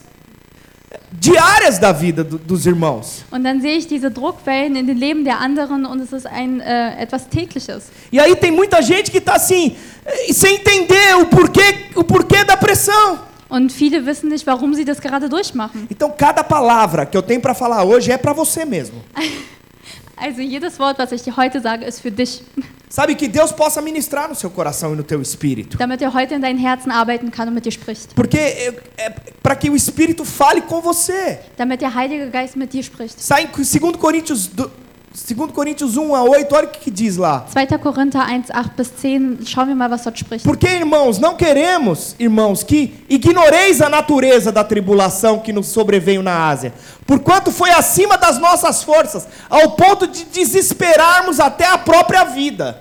diárias da vida do- dos irmãos. Und dann sehe ich diese Druckwellen in den Leben der anderen und es ist ein, äh, etwas Tägliches. E aí tem muita gente que está assim, eh, sem entender o porquê, o porquê da pressão. Und viele wissen nicht, warum sie das gerade durchmachen. Então cada palavra que eu tenho para falar hoje é para você mesmo. Also jedes Wort, was ich dir heute sage, ist für dich. Sabe que Deus possa ministrar no seu coração e no teu espírito. Damit er heute in dein Herzen arbeiten kann und mit dir spricht. Porque é, é para que o Espírito fale com você. Damit der Heilige Geist mit dir spricht. Sai em 2 Coríntios, do- 2 Coríntios 1 a 8, olha o que, que diz lá. 2. Korinther 1, 8 bis 10, schauen wir mal, was dort spricht. Porque, irmãos, não queremos, irmãos, que ignoreis a natureza da tribulação que nos sobreveio na Ásia, porquanto foi acima das nossas forças, ao ponto de desesperarmos até a própria vida.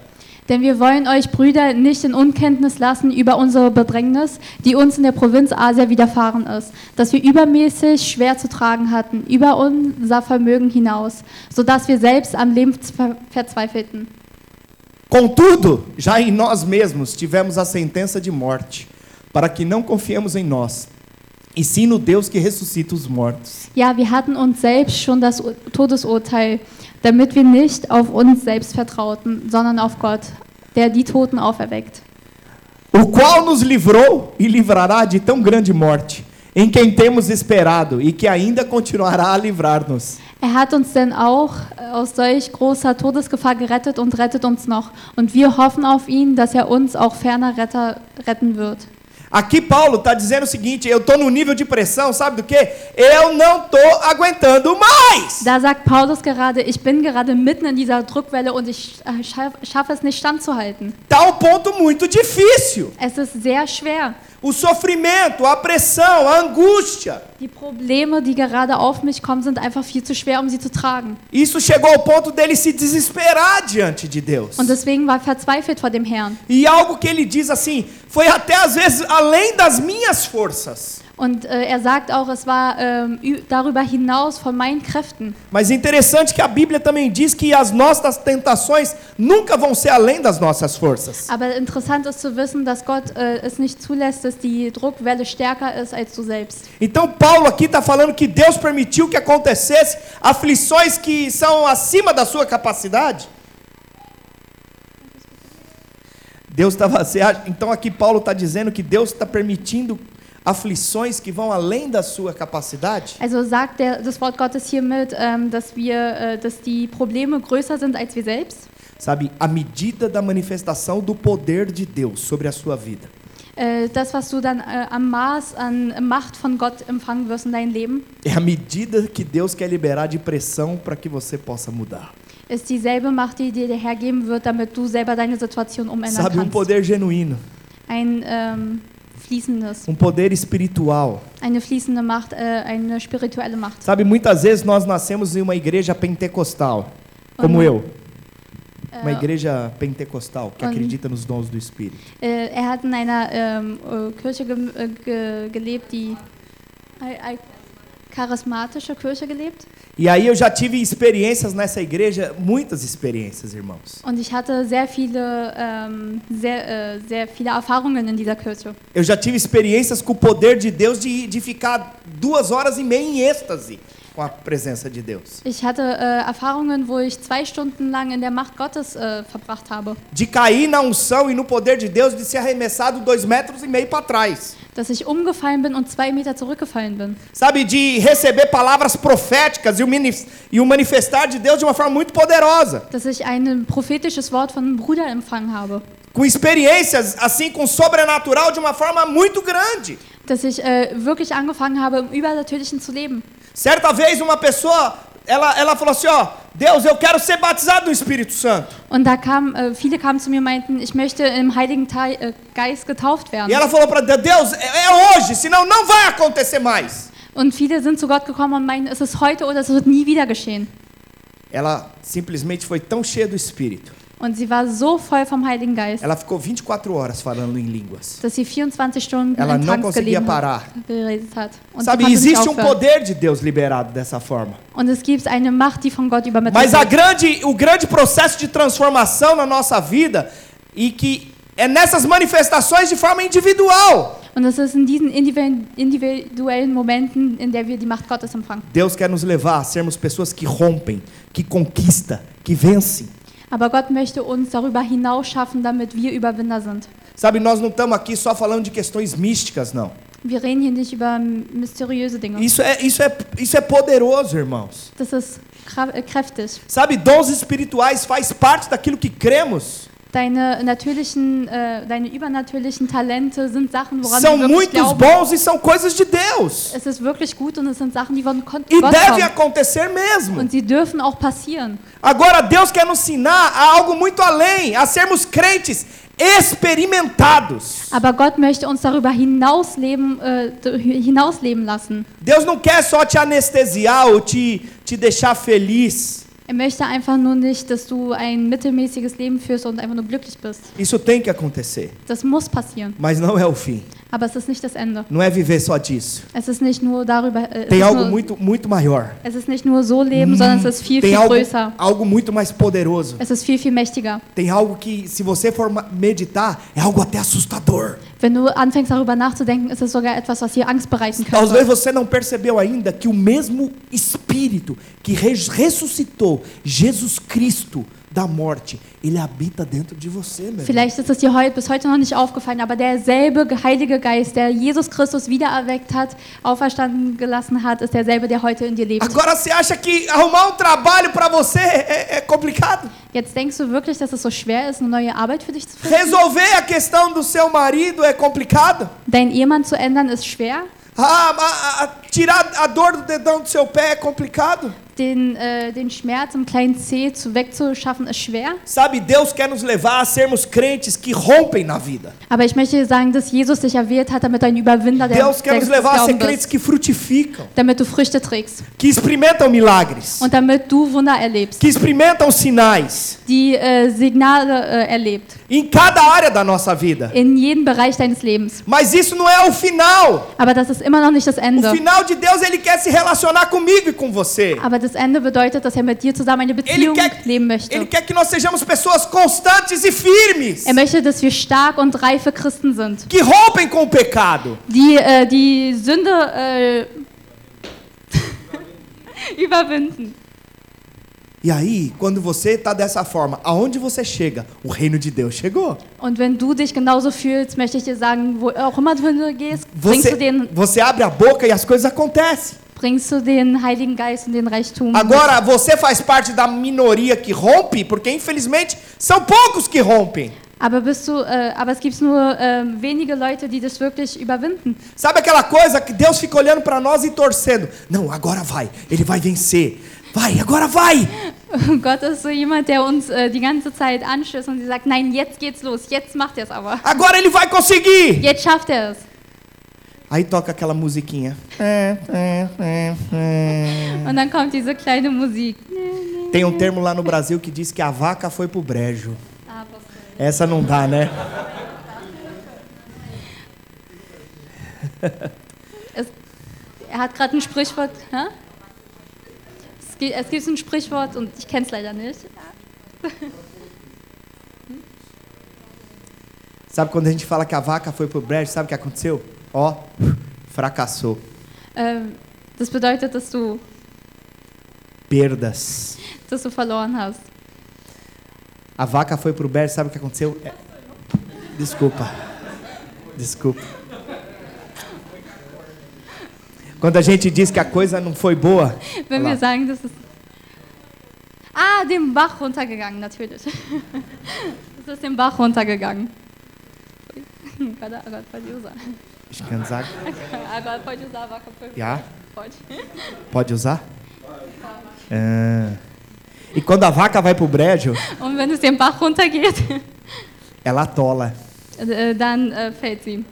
Denn wir wollen euch Brüder nicht in Unkenntnis lassen über unsere Bedrängnis, die uns in der Provinz Asia widerfahren ist, dass wir übermäßig schwer zu tragen hatten, über unser Vermögen hinaus, sodass wir selbst am Leben ver- verzweifelten. Contudo, já em nós mesmos tivemos a sentença de morte, para que não confiemos em nós, e sim no Deus que ressuscita os mortos. Ja, wir hatten uns selbst schon das Ur- Todesurteil, damit wir nicht auf uns selbst vertrauten, sondern auf Gott, der die Toten auferweckt. O qual nos livrou e livrará de tão grande morte, em quem temos esperado e que ainda continuará a livrar-nos. Er hat uns denn auch äh, aus solch großer Todesgefahr gerettet und rettet uns noch. Und wir hoffen auf ihn, dass er uns auch ferner Retter, retten wird. Aqui Paulo está dizendo o seguinte: eu estou no nível de pressão, sabe do que? Eu não estou aguentando mais. Da sagt Paulus gerade, ich bin gerade mitten in dieser Druckwelle und ich äh, schaff- schaffe es nicht standzuhalten. Está um ponto muito difícil. Es ist sehr schwer. O sofrimento, a pressão, a angústia. Die Probleme, die gerade auf mich kommen, sind einfach viel zu schwer, um sie zu tragen. Isso chegou ao ponto dele se desesperar diante de Deus. Und deswegen war er verzweifelt vor dem Herrn. E algo que ele diz assim, foi até às vezes além das minhas forças. Und äh, er sagt auch, es war ü- darüber hinaus von meinen Kräften. Mas interessante que a Bíblia também diz que as nossas tentações nunca vão ser além das nossas forças. Aber interessant ist zu wissen, dass Gott äh, es nicht zulässt, dass die Druckwelle stärker ist als du selbst. Então Paulo aqui está falando que Deus permitiu que acontecesse aflições que são acima da sua capacidade. Deus estava. Então aqui Paulo está dizendo que Deus está permitindo aflições que vão além da sua capacidade. Also sagt der, das Wort Gottes hiermit, ähm, dass, wir, äh, dass die Probleme größer sind als wir selbst. Sabe, à medida da manifestação do poder de Deus sobre a sua vida. Äh, das, was du dann äh, am Maß an Macht von Gott empfangen wirst in dein Leben, É à medida que Deus quer liberar de pressão para que você possa mudar. ist dieselbe Macht, die dir der Herr geben wird, damit du selber deine Situation umändern Sabe, um kannst. poder genuíno, Ein ähm, fließendes, um poder espiritual. eine fließende Macht, äh, eine spirituelle Macht. Sabe, muitas vezes nós nascemos em uma igreja pentecostal, como Uhum. eu. Uma Äh, igreja pentecostal que Uhum. acredita nos dons do Espírito. Äh, er hat in einer ähm, äh, Kirche ge äh, ge gelebt, die ei- ei- charismatische Kirche gelebt. E aí eu já tive experiências nessa igreja, muitas experiências, irmãos. Und ich hatte sehr viele, ähm, sehr, äh, sehr viele Erfahrungen in dieser Kirche. Eu já tive experiências com o poder de Deus de, de ficar duas horas e meia em êxtase com a presença de Deus. Ich hatte äh, Erfahrungen, wo ich zwei Stunden lang in der Macht Gottes äh, verbracht habe. De cair na unção e no poder de Deus, de ser arremessado dois metros e meio para trás. Dass ich umgefallen bin und zwei Meter zurückgefallen bin. Sabe, de receber palavras proféticas e o, e o manifestar de Deus de uma forma muito poderosa. Dass ich ein prophetisches Wort von einem Bruder empfangen habe. Com experiências, assim, com sobrenatural de uma forma muito grande. Dass ich äh, wirklich angefangen habe, im Übernatürlichen zu leben. Certa vez uma pessoa, ela, ela falou assim, ó, Deus, eu quero ser batizado no Espírito Santo. Und da kam, äh, viele kamen zu mir und meinten, ich möchte im Heiligen äh, Geist getauft werden. E ela falou para Deus, Deus, é, é hoje, senão não vai acontecer mais. Und viele sind zu Gott gekommen und meinten, es ist heute oder es wird nie wieder geschehen. Ela simplesmente foi tão cheia do Espírito. Und sie war so voll vom Heiligen Geist, Ela ficou 24 horas falando em línguas. dass sie 24 Stunden Ela in não conseguia parar. hat. Und Sabe, existe um poder de Deus liberado dessa forma. Und es gibt eine Macht, die von Gott übermittelt Mas a grande, o grande processo de transformação na nossa vida e que é nessas manifestações de forma individual. Und es ist in diesen individu- individuellen Momenten, in der wir die Macht Gottes empfangen. Deus quer nos levar a sermos pessoas que rompem, que conquistam, que vencem. Aber Gott möchte uns darüber hinaus schaffen, damit wir Überwinder sind. Sabe, nós não estamos aqui só falando de questões místicas, não. Wir reden hier nicht über mysteriöse Dinge. Isso é, isso é, isso é poderoso, irmãos. Das ist kräftig. Sabe, dons espirituais faz parte daquilo que cremos. Deine natürlichen, äh, deine übernatürlichen Talente sind Sachen, woran São muitos glauben. bons e são coisas de Deus. Es ist wirklich gut und es sind Sachen, die von Kon- E Gott deve kommen. acontecer mesmo. Und sie dürfen auch passieren. Agora, Deus quer nos ensinar a algo muito além, a sermos crentes experimentados. Aber Gott möchte uns darüber hinausleben, äh, hinausleben lassen. Deus não quer só te anestesiar ou te, te deixar feliz. Er möchte einfach nur nicht, dass du ein mittelmäßiges Leben führst und einfach nur glücklich bist. Isso tem que acontecer, Das muss passieren. mas não é o fim. Aber es ist nicht das Ende. Não é viver só disso. Es ist nicht nur darüber. Äh, es, Tem ist algo nur, muito, muito maior. es ist nicht nur so leben, sondern es ist viel, Tem viel algo, größer. algo muito mais poderoso. Es ist viel, viel mächtiger. Tem algo que, se você for meditar, é algo até assustador. Wenn du anfängst darüber nachzudenken, ist es sogar etwas, was dir Angst bereiten Talvez könnte. você não percebeu ainda que o mesmo Espírito que res- ressuscitou Jesus Cristo da morte, ele habita dentro de você, meu. Vielleicht ist es dir heute, bis heute noch nicht aufgefallen, aber derselbe Heilige Geist, der Jesus Christus wiedererweckt hat, auferstanden gelassen hat, ist derselbe, der heute in dir lebt. Agora você acha que arrumar um trabalho para você é, é complicado? Jetzt denkst du wirklich, dass es so schwer ist, eine neue Arbeit für dich zu finden? Resolver a questão do seu marido é complicado? Deinen Ehemann zu ändern ist schwer? Ah, a- a- a- tirar a dor do dedão do seu pé é complicado? Den, äh, den Schmerz im kleinen C zu wegzuschaffen, ist schwer. Sabe, Deus quer nos levar a sermos crentes que rompem na vida. Aber ich möchte sagen, dass Jesus dich erwählt hat, damit du ein Überwinder der, Deus quer der nos levar a ser crentes bist, que frutificam, damit du Früchte trägst que experimentam milagres, und damit du Wunder erlebst, que experimentam sinais die äh, Signale äh, erlebt em cada área da nossa vida. in jedem Bereich deines Lebens. Mas isso não é o final. Aber das ist immer noch nicht das O Ende. final de Deus, ele quer se relacionar comigo e com você. Aber das Ende bedeutet, dass er mit dir zusammen eine Beziehung quer, leben möchte. ele quer que nós sejamos pessoas constantes e firmes, Er möchte, dass wir stark und reife Christen sind, que rompem com o pecado. die äh, die Sünde äh, überwinden. E aí, quando você está dessa forma, aonde você chega, o reino de Deus chegou. Und wenn du dich genauso fühlst, möchte ich dir sagen, wo auch immer du hingehst, bringst du, Você, den, você abre a boca e as coisas acontecem. Bringst du den Heiligen Geist und den Reichtum. Agora, você faz parte da minoria que rompe, porque infelizmente são poucos que rompem. Aber, bist du, äh, aber es gibt nur äh, wenige Leute, die das wirklich überwinden. Sabe aquela coisa que Deus fica olhando para nós e torcendo? Não, agora vai, ele vai vencer. Vai, agora vai. Gott ist so jemand, der uns äh, die ganze Zeit anstößt und sagt, nein, jetzt geht's los, jetzt macht er es aber. Agora ele vai conseguir. Jetzt schafft er es. Aí toca aquela musiquinha. Und dann kommt diese kleine Musik. Tem um termo lá no Brasil que diz que a vaca foi pro brejo. Ah. Essa não dá, né? Es, er hat gerade ein Sprichwort. Hä? Es, gibt, es gibt ein Sprichwort und ich kenne es leider nicht. Sabe quando a gente fala que a vaca foi pro brejo, sabe o que aconteceu? Ó, fracassou. Ähm, das bedeutet, dass du, Perdas. dass du verloren hast. A vaca foi pro brejo, sabe o que aconteceu? É- Desculpa. Desculpa. Quando a gente diz que a coisa não foi boa, Wenn wir sagen, dass es. Ah, den Bach runtergegangen, natürlich. es ist den Bach runtergegangen. Agora pode usar a vaca. Já? Pode. Pode usar? Ah. E quando a vaca vai pro brejo, Und wenn es den Bach runtergeht, ela atola. äh, dann äh, fällt sie.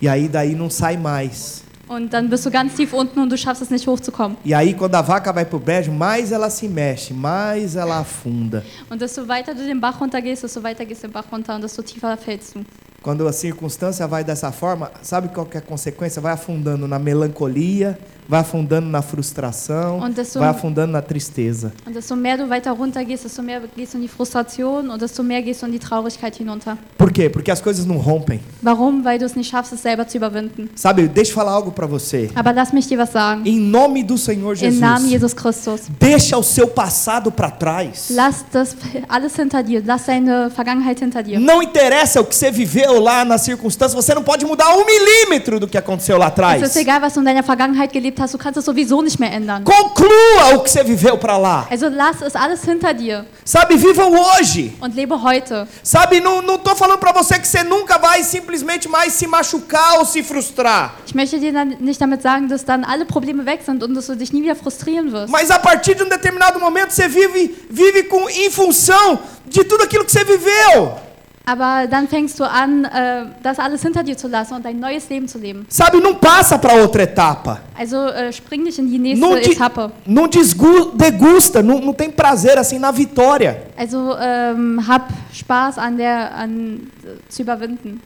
E aí daí não sai mais. Und dann bist du ganz tief unten und du schaffst es nicht hochzukommen. E aí quando a vaca vai pro brejo, mais ela se mexe, mais ela afunda. Und desto weiter du den Bach runtergehst, desto weiter gehst du den Bach runter und desto tiefer fällst du. Quando a circunstância vai dessa forma, sabe qual é a consequência? Vai afundando na melancolia, vai afundando na frustração, vai afundando na tristeza. und desto mehr du weiter runtergehst, desto mehr gehst du in die Frustration und desto mehr gehst du in die Traurigkeit hinunter. Por quê? Porque as coisas não rompem. Warum? Weil du es nicht schaffst, es selber zu überwinden. Sabe, deixa eu falar algo para você. Aber lass mich dir was sagen. Em nome do Senhor Im Namen Jesus, Jesus Christus. deixa o seu passado para trás. Lass das alles hinter dir. Lass deine Vergangenheit hinter dir. Não interessa o que você viveu lá na circunstância, você não pode mudar um milímetro do que aconteceu lá Es atrás. ist egal, was du in deiner Vergangenheit gelebt hast, du kannst es sowieso nicht mehr ändern. Conclua o que você viveu para lá. Also lass es alles hinter dir Sabe, viva o hoje. und lebe heute. Sabe, não, não tô falando para você que você nunca vai simplesmente mais se machucar ou se frustrar. Ich möchte dir dann nicht damit sagen, dass dann alle Probleme weg sind und dass du dich nie wieder frustrieren wirst. Mas a partir de um determinado momento você vive, vive com, em função de tudo aquilo que você viveu. Aber dann fängst du an, äh, das alles hinter dir zu lassen und ein neues Leben zu leben. Sabe, não passa para outra etapa. Also äh, spring nicht in die nächste Não, de, Etappe. não degusta, não, não tem prazer assim na vitória. Also ähm, hab Spaß an der, an äh, zu überwinden.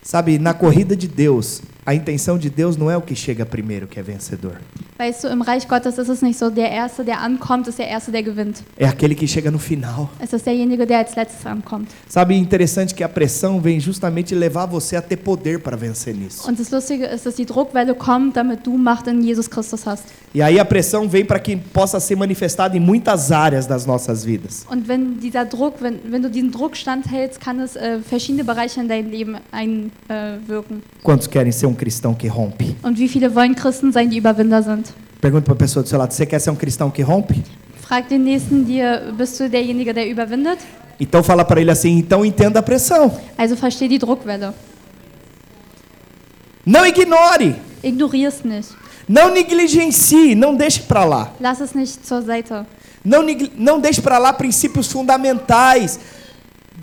Sabe, na corrida de Deus, a intenção de Deus não é o que chega primeiro que é vencedor. Weißt du, im Reich Gottes ist es nicht so, der Erste, der ankommt, ist der Erste, der gewinnt. É aquele que chega no final. Es ist derjenige, der als letztes ankommt. Sabe, interessante que a pressão vem justamente levar você a ter poder para vencer nisso. Und das Lustige ist, dass die Druckwelle kommt, damit du Macht in Jesus Christus hast. E aí a pressão vem para que possa ser manifestada em muitas áreas das nossas vidas. Und wenn dieser Druck, wenn, wenn du diesen Druck standhältst, kann es äh, verschiedene Bereiche in dein Leben einwirken. Quantos querem ser um cristão que rompe? Und wie viele wollen Christen sein, die Überwinder sind? Pergunta para a pessoa do seu lado: você quer ser um cristão que rompe? Frag den Nächsten dir, bist du derjenige, der überwindet? Então fala para ele assim: então entenda a pressão. Also versteh die Druckwelle. Não ignore. Ignorier's nicht. Não negligencie, não deixe para lá. Lass es nicht zur Seite. Não, não deixe para lá princípios fundamentais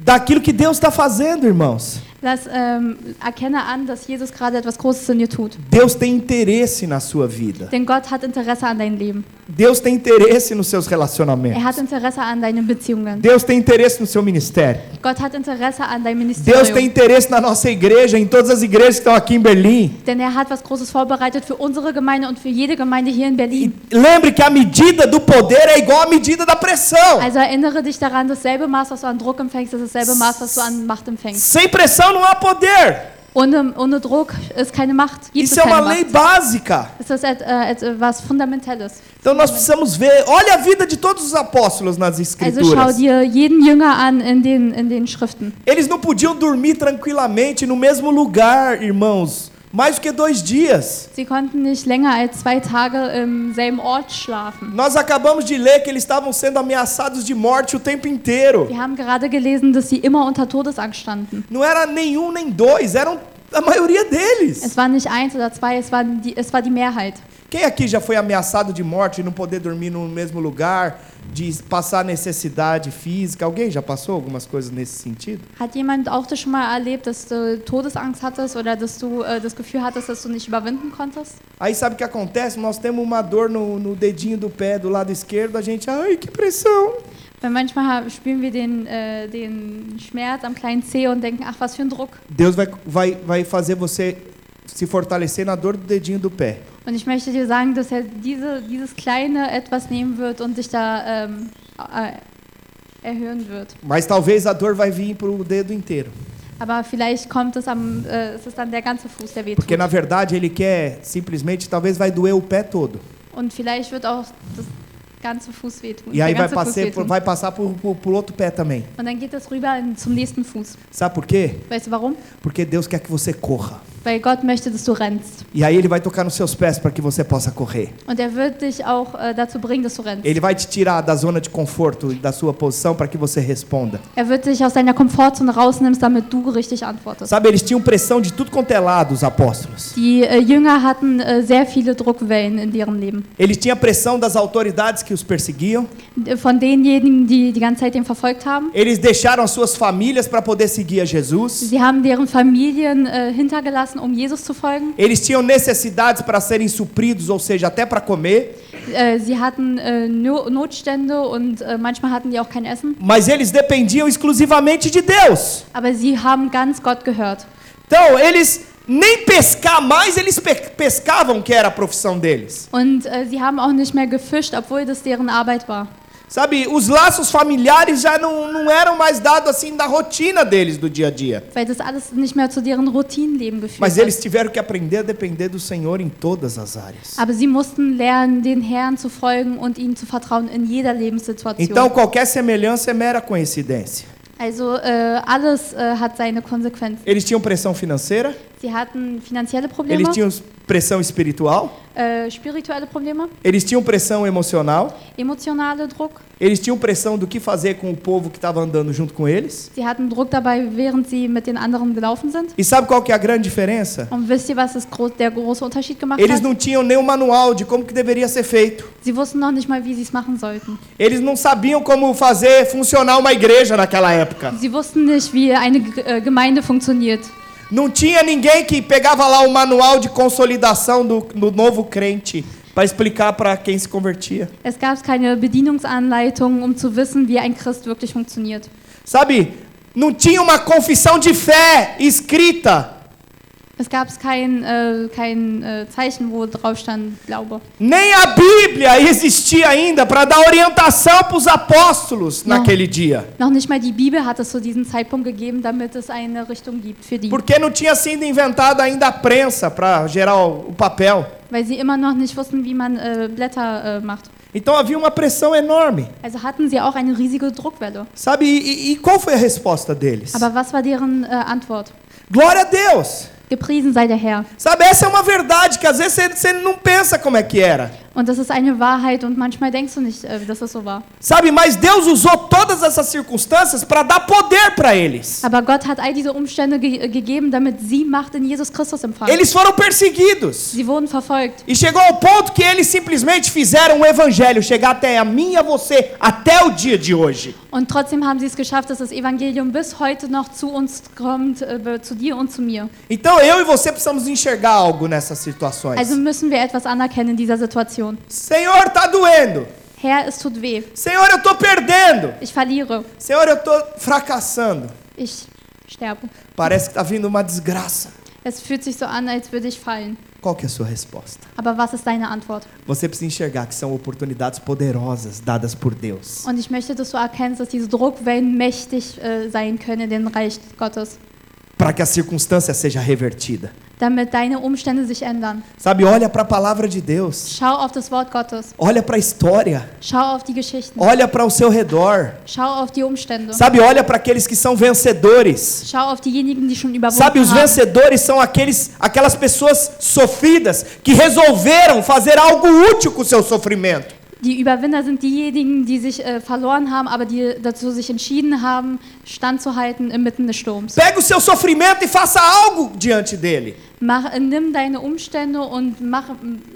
daquilo que Deus está fazendo, irmãos. Lass, ähm, erkenne an, dass Jesus gerade etwas Großes in dir tut. Deus tem interesse na sua vida. Denn Gott hat Interesse an deinem Leben. Deus tem interesse nos seus Er relacionamentos. hat Interesse an deinen Beziehungen. Deus tem interesse no seu ministério. Gott hat Interesse an deinem Deus Ministerium. tem interesse na nossa igreja, em todas as igrejas que estão aqui em Berlim. Denn er hat was Großes vorbereitet für unsere Gemeinde und für jede Gemeinde hier in Berlin. Lembre que a medida do poder é igual à medida da pressão. Also erinnere dich daran, dasselbe Maß, was du an Druck empfängst, ist dasselbe Maß, was du an Macht empfängst. Sem pressão não há poder. Ohne, ohne Druck ist keine Macht, gibt Isso é uma keine lei Macht. básica. Es ist et, äh, etwas Fundamentelles. Então nós precisamos ver. Olha a vida de todos os apóstolos nas Also schau escrituras. dir jeden Jünger an in den, in den Schriften. Eles não podiam dormir tranquilamente no mesmo lugar, irmãos, mais do que dois dias. Sie konnten nicht länger als zwei Tage im selben Ort schlafen. Nós acabamos de ler que eles estavam sendo ameaçados de morte o tempo inteiro. Wir haben gerade gelesen, dass sie immer unter Todesangst standen. Não era nenhum nem dois, eram a maioria deles. Es waren nicht eins oder zwei, es, waren die, es war die Mehrheit. Quem aqui já foi ameaçado de morte e não poder dormir no mesmo lugar, de passar necessidade física? Alguém já passou algumas coisas nesse sentido? Hat jemand auch das schon mal erlebt, dass du Todesangst hattest oder dass du äh, das Gefühl hattest, dass du nicht überwinden konntest? Aí sabe o que acontece? Nós temos uma dor no, no dedinho do pé do lado esquerdo, a gente, ai, que pressão. Weil manchmal spüren wir den, äh, den Schmerz am kleinen Zeh und denken, ach, was für ein Druck. Deus vai, vai, vai fazer você se fortalecer na dor do dedinho do pé. Und ich möchte dir sagen, dass er diese, dieses kleine etwas nehmen wird und dich da ähm, äh, erhöhen wird. Mas talvez a dor vai vir pro dedo inteiro. Aber vielleicht kommt es am, äh, es ist dann der ganze Fuß, der wehtut. Porque na verdade ele quer simplesmente, talvez vai doer o pé todo. Und vielleicht wird auch das ganze Fuß wehtun. E aí vai, passar, wehtun. vai passar pro, pro, pro outro pé também. Und dann geht es rüber zum nächsten Fuß. Sabe por quê? Weißt du warum? Porque Deus quer que você corra. Weil Gott möchte, dass du rennst. E aí ele vai tocar nos seus pés para que você possa correr. Und er wird dich auch äh, dazu bringen, dass du rennst. Ele vai te tirar da zona de conforto e da sua posição para que você responda. Er wird dich aus deiner Komfortzone rausnimmst, damit du richtig antwortest. Sabe, eles tinham pressão de tudo quanto é lado, os apóstolos. Die äh, Jünger hatten äh, sehr viele Druckwellen in ihrem Leben. Eles tinham pressão das autoridades que os perseguiam. Von denjenigen, die die ganze Zeit ihn verfolgt haben. Eles deixaram as suas famílias para poder seguir a Jesus. Sie haben deren Familien äh, hintergelassen, um Jesus zu folgen. Eles tinham necessidades para serem supridos, ou seja, até para comer. Äh, sie hatten äh, no Notstände und äh, manchmal hatten die auch kein Essen. Mas eles dependiam exclusivamente de Deus. Aber sie haben ganz Gott gehört. Então, eles nem pescar mais, eles pe- pescavam, que era a profissão deles. Und äh, sie haben auch nicht mehr gefischt, obwohl das deren Arbeit war. Sabe, os laços familiares já não, não eram mais dados assim da rotina deles do dia a dia. Weil das alles nicht mehr zu deren Routinenleben geführt Mas eles tiveram que aprender a depender do Senhor em todas as áreas. Aber sie mussten lernen, den Herrn zu folgen und ihm zu vertrauen in jeder Lebenssituation. Então, qualquer semelhança é mera coincidência. Also äh, alles äh, hat seine Konsequenzen. Eles tinham pressão financeira, Sie hatten finanzielle Probleme, eles tinham pressão espiritual, äh, spirituelle Probleme, eles tinham pressão emocional, emotionale Druck. Eles tinham pressão do que fazer com o povo que estava andando junto com eles. Sie hatten Druck dabei, während sie mit den anderen gelaufen sind. E sabe qual que é a grande diferença? Und wisst ihr, was das der große Unterschied gemacht Eles hat? não tinham nenhum manual de como que deveria ser feito. Sie wussten noch nicht mal, wie sie es machen sollten. Eles não sabiam como fazer funcionar uma igreja naquela época. Sie wussten nicht, wie eine äh, Gemeinde funktioniert. Não tinha ninguém que pegava lá o manual de consolidação do, do novo crente para explicar para quem se convertia. Es gab keine Bedienungsanleitung, um zu wissen, wie ein Christ wirklich funktioniert. Sabe? Não tinha uma confissão de fé escrita. Es gab kein, äh, kein äh, Zeichen, wo drauf stand Glaube. Nem a Bíblia existia ainda para dar orientação para os apóstolos Não. naquele dia. Noch nicht mal die Bibel hat es zu diesem Zeitpunkt gegeben, damit es eine Richtung gibt für die. Porque não tinha sido inventada ainda a prensa para gerar o o papel. Weil sie immer noch nicht wussten, wie man äh, Blätter äh, macht. Então havia uma pressão enorme. Also hatten sie auch eine riesige Druckwelle. Sabe? E, e qual foi a resposta deles? Aber was war deren äh, Antwort? Glória a Deus. Gepriesen sei der Herr. Sabe, essa é uma verdade que às vezes você, você não pensa como é que era. Und das ist eine Wahrheit und manchmal denkst du nicht, äh, dass das so war. Sabe, mas Deus usou todas essas circunstâncias para dar poder para eles. Aber Gott hat all diese Umstände ge gegeben, damit sie Macht in Jesus Christus empfangen. Eles foram perseguidos. Sie wurden verfolgt. E chegou ao ponto que eles simplesmente fizeram o evangelho chegar até a mim e a você, até o dia de hoje. Und trotzdem haben sie es geschafft, dass das Evangelium bis heute noch zu uns kommt, äh, zu dir und zu mir. Então eu e você precisamos enxergar algo nessas situações. Also müssen wir etwas anerkennen in dieser Situation. Senhor, tá doendo. Herr, es tut weh. Senhor, eu tô perdendo. Ich verliere. Senhor, eu tô fracassando. Ich sterbe. Parece que tá vindo uma desgraça. Es fühlt sich so an, als würde ich fallen. Qual que é a sua resposta? Aber was ist deine Antwort? Você precisa enxergar que são oportunidades poderosas dadas por Deus. Und ich möchte, dass du erkennst, dass diese Druckwellen mächtig äh, sein können in dem Reich Gottes, Para que a circunstância seja revertida. Damit deine Umstände sich ändern. Sabe, olha para a palavra de Deus. Schau auf das Wort Gottes. Olha para a história. Schau auf die Geschichten. Olha para o seu redor. Schau auf die Umstände. Sabe, olha para aqueles que são vencedores. Schau auf diejenigen, die schon überwunden Sabe, os haben. vencedores são aqueles, aquelas pessoas sofridas que resolveram fazer algo útil com o seu sofrimento. Die Überwinder sind diejenigen, die sich äh, verloren haben, aber die dazu sich entschieden haben, standzuhalten inmitten des Sturms. Pega o seu sofrimento e faça algo diante dele. Mach, nimm deine Umstände und mach,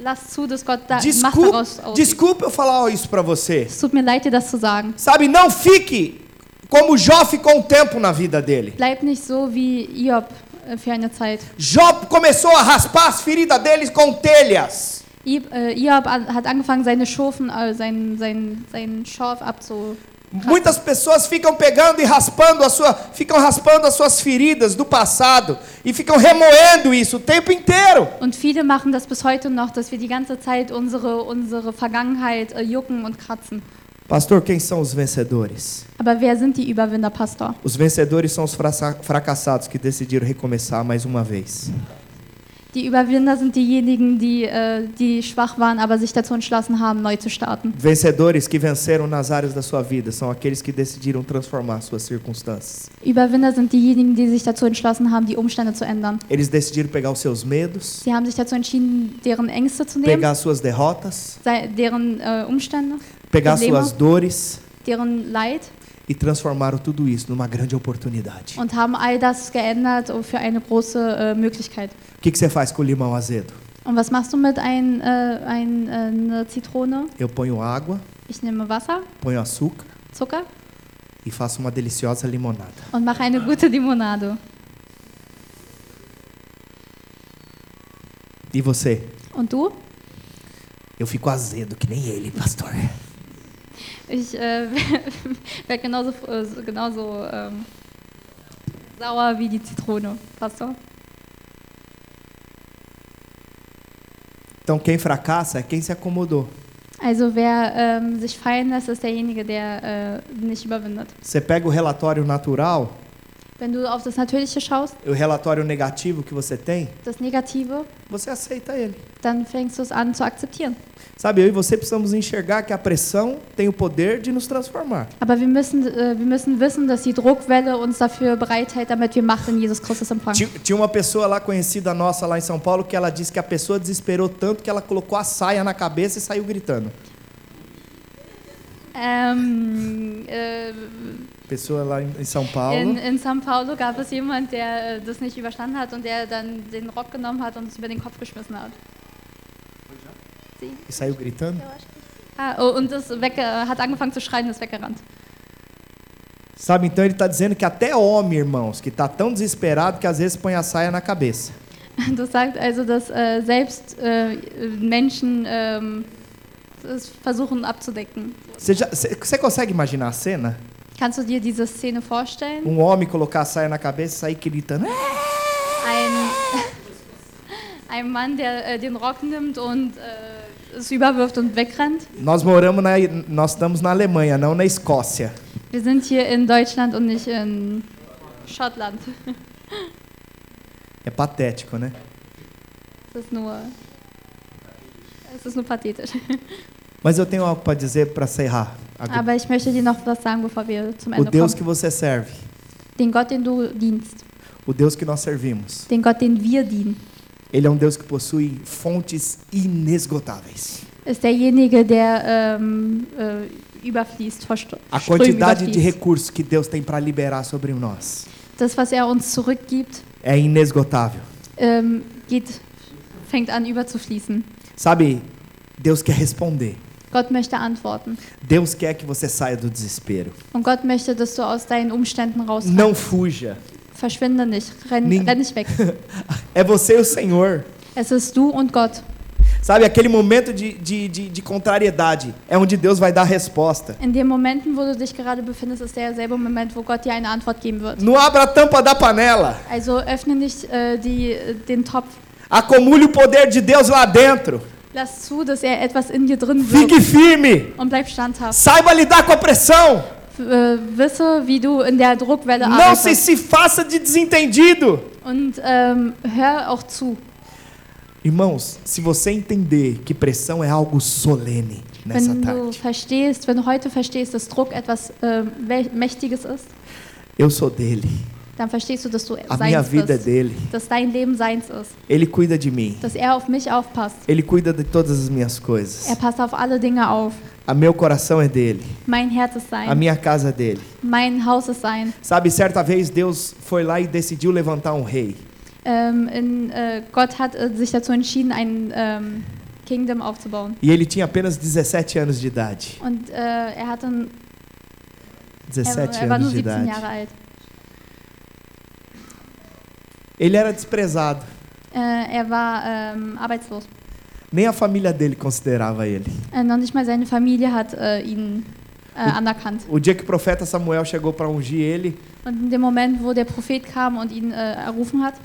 lass zu, dass Gott da, macht Desculpe, daraus aus. desculpe eu falar isso para você. Es tut mir leid, dir das zu sagen. Sabe, não fique como Jó ficou um tempo na vida dele. Bleib nicht so wie Job äh, für eine Zeit. Jó começou a raspar as feridas dele com telhas. Äh, an- hat angefangen, seine Schofen, äh, seinen, seinen, seinen Schorf abzu. Muitas pessoas ficam pegando e raspando a sua, ficam raspando as suas feridas do passado e ficam remoendo isso o tempo inteiro. Und viele machen das bis heute noch, dass wir die ganze Zeit unsere, unsere Vergangenheit äh, jucken und kratzen. Pastor, quem são os vencedores? Aber wer sind die Überwinder, Pastor? Os vencedores são os fracassados que decidiram recomeçar mais uma vez. Die Überwinder sind diejenigen, die, äh, die schwach waren, aber sich dazu entschlossen haben, neu zu starten. Vencedores que venceram nas áreas da sua vida são aqueles que decidiram transformar suas circunstâncias. Überwinder sind diejenigen, die sich dazu entschlossen haben, die Umstände zu ändern. Eles decidiram pegar os seus medos, Sie haben sich dazu entschieden, deren Ängste zu nehmen, pegar as suas derrotas, deren äh, Umstände, pegar Probleme. suas dores deren Leid e transformaram tudo isso numa grande oportunidade. und haben all das geändert für eine große äh, Möglichkeit. O que, que você faz com o limão azedo? Und was machst du mit ein, äh, ein, äh, einer Zitrone? Eu ponho água, Ich nehme Wasser, ponho açúcar Zucker e faço uma deliciosa limonada. und mache eine gute Limonade. E você? Und du? Eu fico azedo que nem ele, pastor. Ich äh, werde genauso, äh, genauso ähm, sauer wie die Zitrone. Pastor? Então quem fracassa é quem se acomodou. Also wer ähm, sich fallen lässt, ist derjenige, der äh, nicht überwindet. Você pega o relatório natural, Wenn du auf das Natürliche schaust, o relatório negativo que você tem, das Negative, você aceita ele. dann fängst du es an zu akzeptieren. Sabe, eu e você precisamos enxergar que a pressão tem o poder de nos transformar. Aber wir müssen, äh, wir müssen wissen, dass die Druckwelle uns dafür bereithält, damit wir Macht in Jesus Christus empfangen. Ti- Tinha uma pessoa lá conhecida nossa lá em São Paulo que ela disse que a pessoa desesperou tanto que ela colocou a saia na cabeça e saiu gritando. Ähm, äh, Pessoa lá em em São Paulo. in, in São Paulo gab es jemand, der äh, das nicht überstanden hat und der dann den Rock genommen hat und es über den Kopf geschmissen hat. Sie. E saiu gritando? Ah, oh, und das weg, hat angefangen zu schreien und ist weggerannt. Sabe, então ele está dizendo que até homem, irmãos, que está tão desesperado que às vezes põe a saia na cabeça. Das sagt also, dass äh, selbst äh, Menschen ähm, versuchen abzudecken. Você, consegue imaginar a cena? Kannst du dir diese Szene vorstellen? Um homem colocar a saia na cabeça e sair gritando. Ein, ein Mann, der äh, den Rock nimmt und äh, es überwirft und wegrennt. Nós moramos na, nós estamos na Alemanha, não na Escócia. Wir sind hier in Deutschland und nicht in Schottland. É patético, né? Es ist nur, es ist nur pathetisch. Mas eu tenho algo para dizer para encerrar. Agora. Aber ich möchte dir noch was sagen, bevor wir zum O Ende Deus kommen. que você serve, Den Gott, den du dienst, o Deus que nós servimos, den Gott, den wir dienen, ele é um Deus que possui fontes inesgotáveis. ist derjenige, der ähm, äh, überfließt, A quantidade de recursos que Deus tem para liberar sobre nós Das, was er uns zurückgibt, é inesgotável. ähm, geht, fängt an überzufließen. Sabe, Deus quer responder. Gott möchte antworten. Deus quer que você saia do desespero. Und Gott möchte, dass du aus deinen Umständen rausrennst. Não fuja. Verschwinde nicht, renn, Nin- renn nicht weg. É você e o Senhor. Es ist du und Gott. Sabe, aquele momento de, de, de, de contrariedade é onde Deus vai dar a resposta. In den Momenten, wo du dich gerade befindest, ist derselbe Moment, wo Gott dir eine Antwort geben wird. Não abra a tampa da panela. Also öffne nicht äh, die, den Topf. Acumule o poder de Deus lá dentro. Lass zu, dass er etwas in dir drin Fique firme. und bleib standhaft. Saiba lidar com a pressão. Äh, wisse, wie du in der Druckwelle Não se, arbeitest. se faça de desentendido. Und ähm, hör auch zu. Irmãos, se você entender que pressão é algo solene nessa Wenn du tarde, verstehst, wenn du heute verstehst, dass Druck etwas äh, Mächtiges ist, eu sou dele. Dann verstehst du, dass du A minha seins vida é bist. dele. Dass dein Leben seins ist. Ele cuida de mim. Dass er auf mich aufpasst. Ele cuida de todas as minhas coisas. Er passt auf alle Dinge auf. A meu coração é dele. Mein Herz ist A sein. minha casa é dele. Mein Haus ist sein. Sabe, certa vez Deus foi lá e decidiu levantar um rei. Ähm, in, äh, Gott hat äh, sich dazu entschieden, ein ähm, Kingdom aufzubauen. E ele tinha apenas 17 anos de idade. Und äh, er, hatte, ein- er, 17 er nur anos de 17 idade. Jahre alt. Ele era desprezado. Äh, er war ähm, arbeitslos. Nem a família dele considerava ele. Äh, noch nicht mal seine Familie hat äh, ihn äh, anerkannt. O dia que o profeta Samuel chegou para ungir ele, Und in dem Moment, wo der Prophet kam und ihn äh, errufen hat,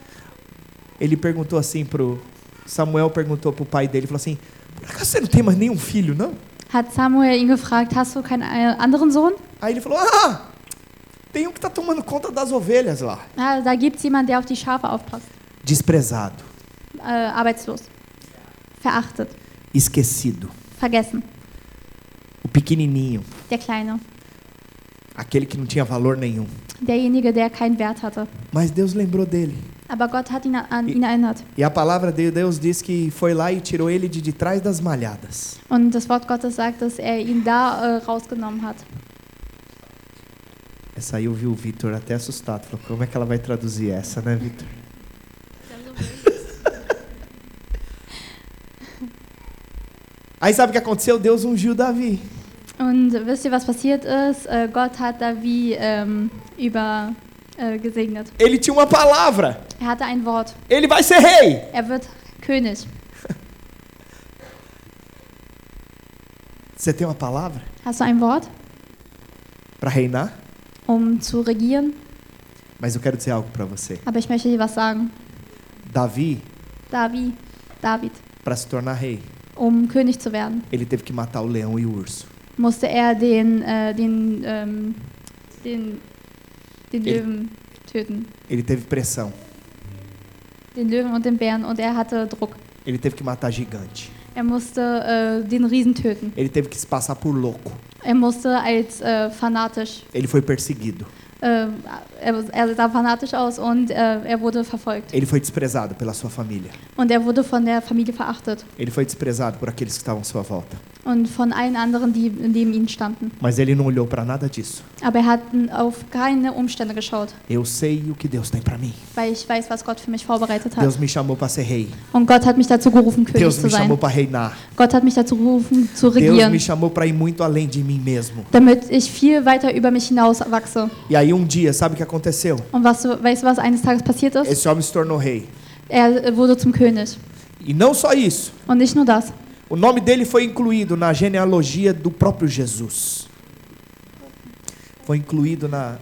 ele perguntou assim pro Samuel perguntou pro pai dele, falou assim: "Por acaso você não tem mais nenhum filho, não?" hat Samuel ihn gefragt, hast du keinen äh, anderen Sohn? Aí ele falou: "Ah, tem um que tá tomando conta das ovelhas lá." Ah, da gibt es jemanden, der auf die Schafe aufpasst. Desprezado, Äh, arbeitslos. Verachtet. esquecido, Vergessen. o pequenininho, Der Kleine. aquele que não tinha valor nenhum. Derjenige, der keinen Wert hatte. Mas Deus lembrou dele. Aber Gott hat ihn an ihn erinnert. E a palavra de Deus diz que foi lá e tirou ele de, de trás das malhadas. Und das Wort Gottes sagt, dass er ihn da äh, rausgenommen hat. Essa aí eu vi o Vitor até assustado. Falou, como é que ela vai traduzir essa, né, Vitor? Aí sabe o que aconteceu? Deus ungiu Davi. Und wisst ihr, was passiert ist? Äh, Gott hat Davi ähm, über äh, gesegnet. Ele tinha uma palavra. Er hatte ein Wort. Ele vai ser rei. Er wird König. Você tem uma palavra Hast du ein Wort, para reinar? Um zu regieren? Mas eu quero dizer algo para você. Aber ich möchte dir was sagen. Davi, Davi, David, para se tornar rei, um König zu werden, ele teve que matar o leão e o urso. musste er den, äh, den, ähm, den, den Er- Löwen töten. Ele teve pressão. Den Löwen und den Bären. Und er hatte Druck. Ele teve que matar gigante. Er musste äh, den Riesen töten. Ele teve que se passar por louco. Er musste als äh, fanatisch, Ele foi perseguido. äh, er, sah fanatisch aus und äh, er wurde verfolgt. Ele foi desprezado pela sua família. Und er wurde von der Familie verachtet Ele foi desprezado por aqueles que estavam à sua volta. und von allen anderen, die neben ihm standen. Mas ele não olhou para nada disso. Aber er hat auf keine Umstände geschaut, Eu sei o que Deus tem para mim. weil ich weiß, was Gott für mich vorbereitet Deus hat. me chamou para ser rei. Und Gott hat mich dazu gerufen, König Deus zu me chamou sein. para reinar. Gott hat mich dazu gerufen, zu Deus me regieren, chamou para ir muito além de mim mesmo. damit ich viel weiter über mich hinaus wachse. E aí um dia, sabe o que aconteceu? Und was, weißt du, was eines Tages passiert ist? Esse homem se tornou rei. Er wurde zum König. E não só isso. Und nicht nur das. O nome dele foi incluído na genealogia do próprio Jesus. Foi incluído na.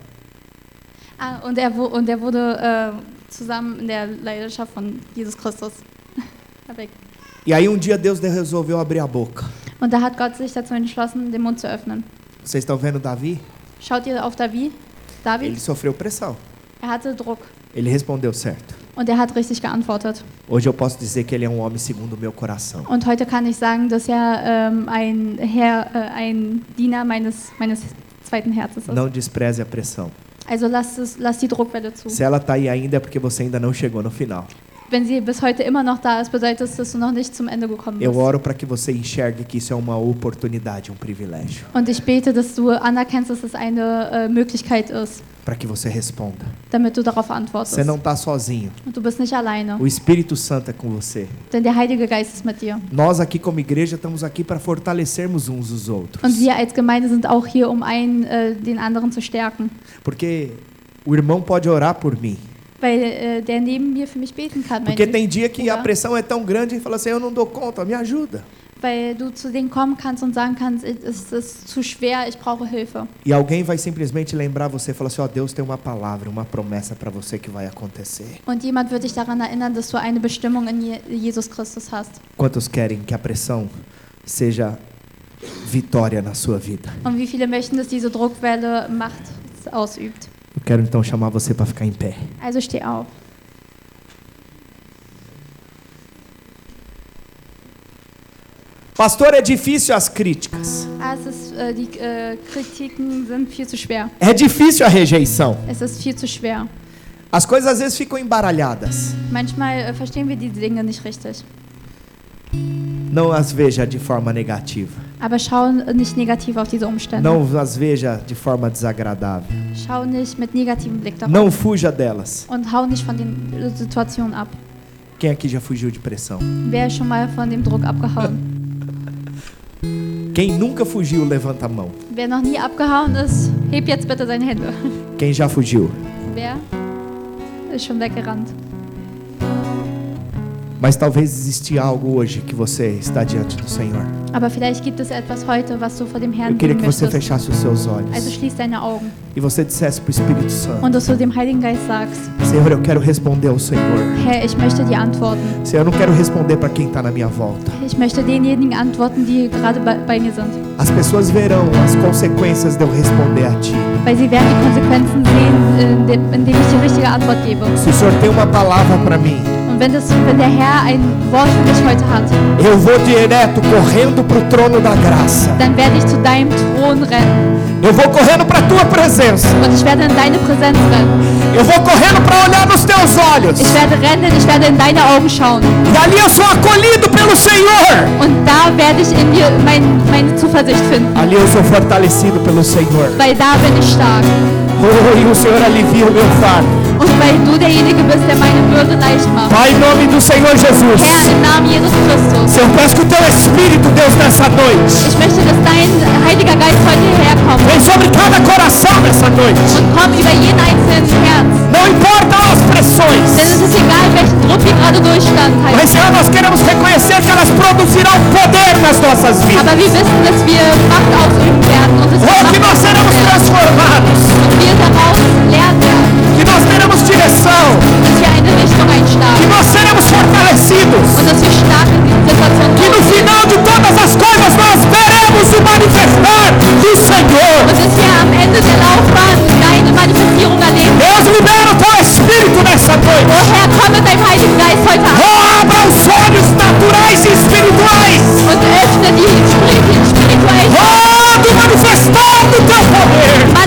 Ah, und er, und er wurde äh, zusammen in der Leidenschaft von Jesus Christus. E aí um dia Deus resolveu abrir a boca. Und da hat Gott sich dazu entschlossen, den Mund zu öffnen. Vocês estão vendo Davi? Schaut ihr auf David? David? Ele sofreu pressão. Er hatte Druck Ele respondeu certo. und er hat richtig geantwortet. Hoje eu posso dizer que ele é um homem segundo o meu coração. Und heute kann ich sagen, dass er ähm, ein Herr, äh, ein Diener meines, meines zweiten Herzens ist. Não despreze a pressão. Also lasst, es, lasst die Druckwelle zu. Se ela está aí ainda é porque você ainda não chegou no final. Wenn sie bis heute immer noch da ist, bedeutet das, dass du noch nicht zum Ende gekommen Eu bist. oro para que você enxergue que isso é uma oportunidade, um privilégio, Und ich bete, dass du anerkennst, dass es eine äh, Möglichkeit ist, para que você responda. damit du darauf antwortest. Você não está sozinho. Und du bist nicht alleine, O Espírito Santo é com você. denn der Heilige Geist ist mit dir. Nós aqui como igreja estamos aqui para fortalecermos uns os outros. Und wir als Gemeinde sind auch hier, um einen äh, den anderen zu stärken. Porque o irmão pode orar por mim. Weil äh, der neben mir für mich beten kann. Mein Porque tem dia que a pressão é tão grande e fala assim, eu não dou conta, me ajuda. Weil du zu denen kommen kannst und sagen kannst, es ist zu schwer, ich brauche Hilfe. E alguém vai simplesmente lembrar você e falar assim, ó, Deus tem uma palavra, uma promessa para você que vai acontecer. Und jemand wird dich daran erinnern, dass du eine Bestimmung in Je Jesus Christus hast. Quantos querem que a pressão seja vitória na sua vida? Und wie viele möchten, dass diese Druckwelle Macht ausübt? Eu quero então chamar você para ficar em pé. Also steh auf. Pastor, é difícil as críticas. Ist, äh, die schwer. É difícil a rejeição. As coisas às vezes ficam embaralhadas. Manchmal äh, verstehen wir die Dinge nicht richtig. Não as veja de forma negativa. Aber schau nicht negativ auf diese Umstände. Não as veja de forma desagradável. Schau nicht mit negativem Blick darauf. Não fuja delas. Und hau nicht von den Situationen ab. Quem aqui já fugiu de pressão? Wer schon mal von dem Druck abgehauen? Quem nunca fugiu, levanta a mão. Wer noch nie abgehauen ist, heb jetzt bitte seine Hände. Quem já fugiu? Wer ist schon weggerannt? Mas talvez existe algo hoje que você está diante do Senhor. Aber vielleicht gibt es etwas heute, was du vor dem Eu queria que você möchtest. fechasse os seus Also olhos schließ deine Augen e você dissesse para o Espírito Santo: und dass du dem Heiligen Geist sagst, Senhor, eu quero responder ao Senhor. Herr, ich möchte dir antworten. Senhor, eu não quero responder para quem está na minha volta. Ich möchte denjenigen antworten, die gerade bei, bei mir sind. As pessoas verão as consequências de eu responder a Ti. Weil sie werden die Konsequenzen sehen, äh, indem ich die richtige Antwort gebe. Se o Senhor tem uma palavra para mim, Und wenn, das, wenn der Herr ein Wort für mich heute hat, eu vou direto correndo para o trono da graça. dann werde ich zu deinem Thron rennen. Eu vou correndo para a Tua presença. Und ich werde in deine Präsenz rennen. Eu vou correndo para olhar nos Teus olhos. Ich werde rennen, ich werde in deine Augen schauen. E ali eu sou acolhido pelo Senhor. Und da werde ich in dir mein, meine Zuversicht finden. Ali eu sou fortalecido pelo Senhor. Weil da bin ich stark. Oh, e o Senhor alivia o meu fardo. Pai, em nome do Senhor Jesus. Jesus Christus. Eu peço que o Teu Espírito, Deus, nessa noite, Ich möchte, dass dein Heiliger Geist heute hierher kommt vem sobre cada coração nessa noite. und komm über jeden einzelnen Herz. Não importa as pressões. Denn es ist egal, welchen Druck wir gerade durchstanden haben. Mas, Senhor, nós queremos reconhecer que elas produzirão poder nas nossas vidas. Aber wir wissen, dass wir Macht ausüben werden und dass wir Oh, que nós seremos transformados. Direção. Que nós seremos fortalecidos. Que no final de todas as coisas nós veremos o manifestar do Senhor. Erleben. Deus libera o teu Espírito nessa noite. Oh an Oh, abra os olhos naturais e espirituais. Oh, do manifestar do teu poder.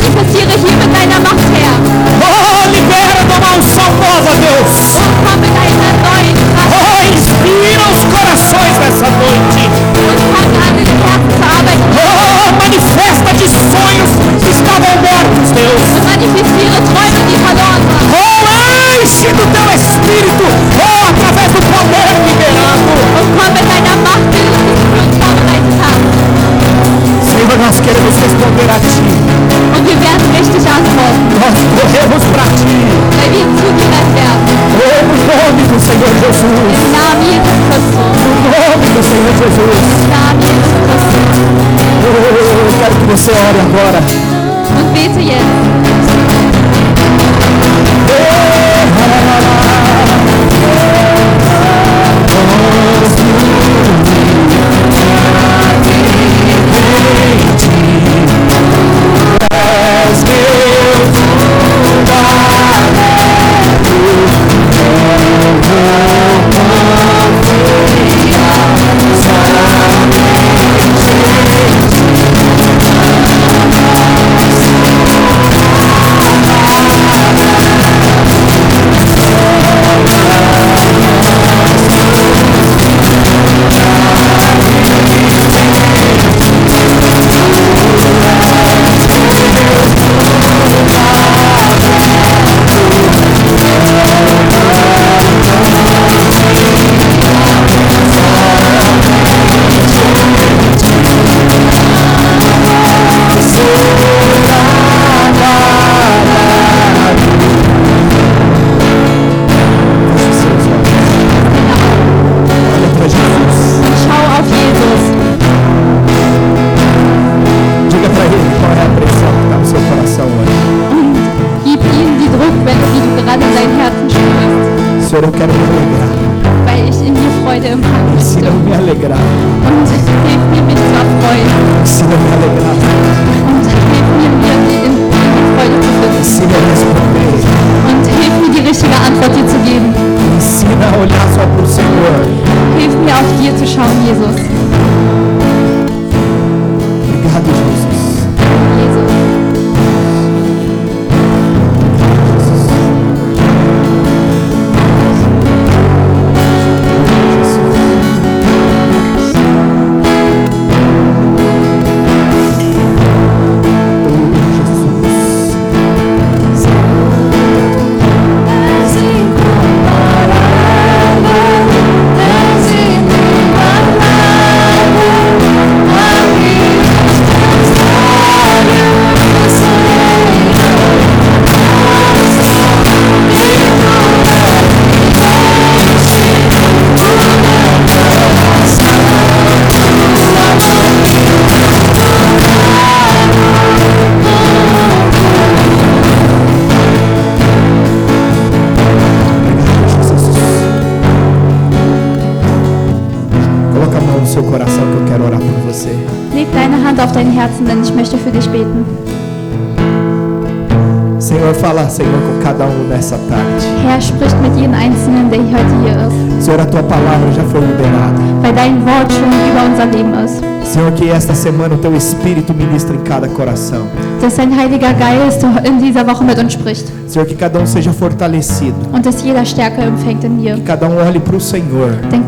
Nessa tarde. Herr, spricht mit jedem Einzelnen, der heute hier ist, Senhor, a tua palavra já foi liberada. weil dein Wort schon über unser Leben ist. Senhor, que esta semana o teu Espírito ministra em cada coração. Dass dein Heiliger Geist in dieser Woche mit uns spricht Senhor, que cada um seja fortalecido. und dass jeder Stärke empfängt in dir. Que cada um olhe para o Senhor. Denk,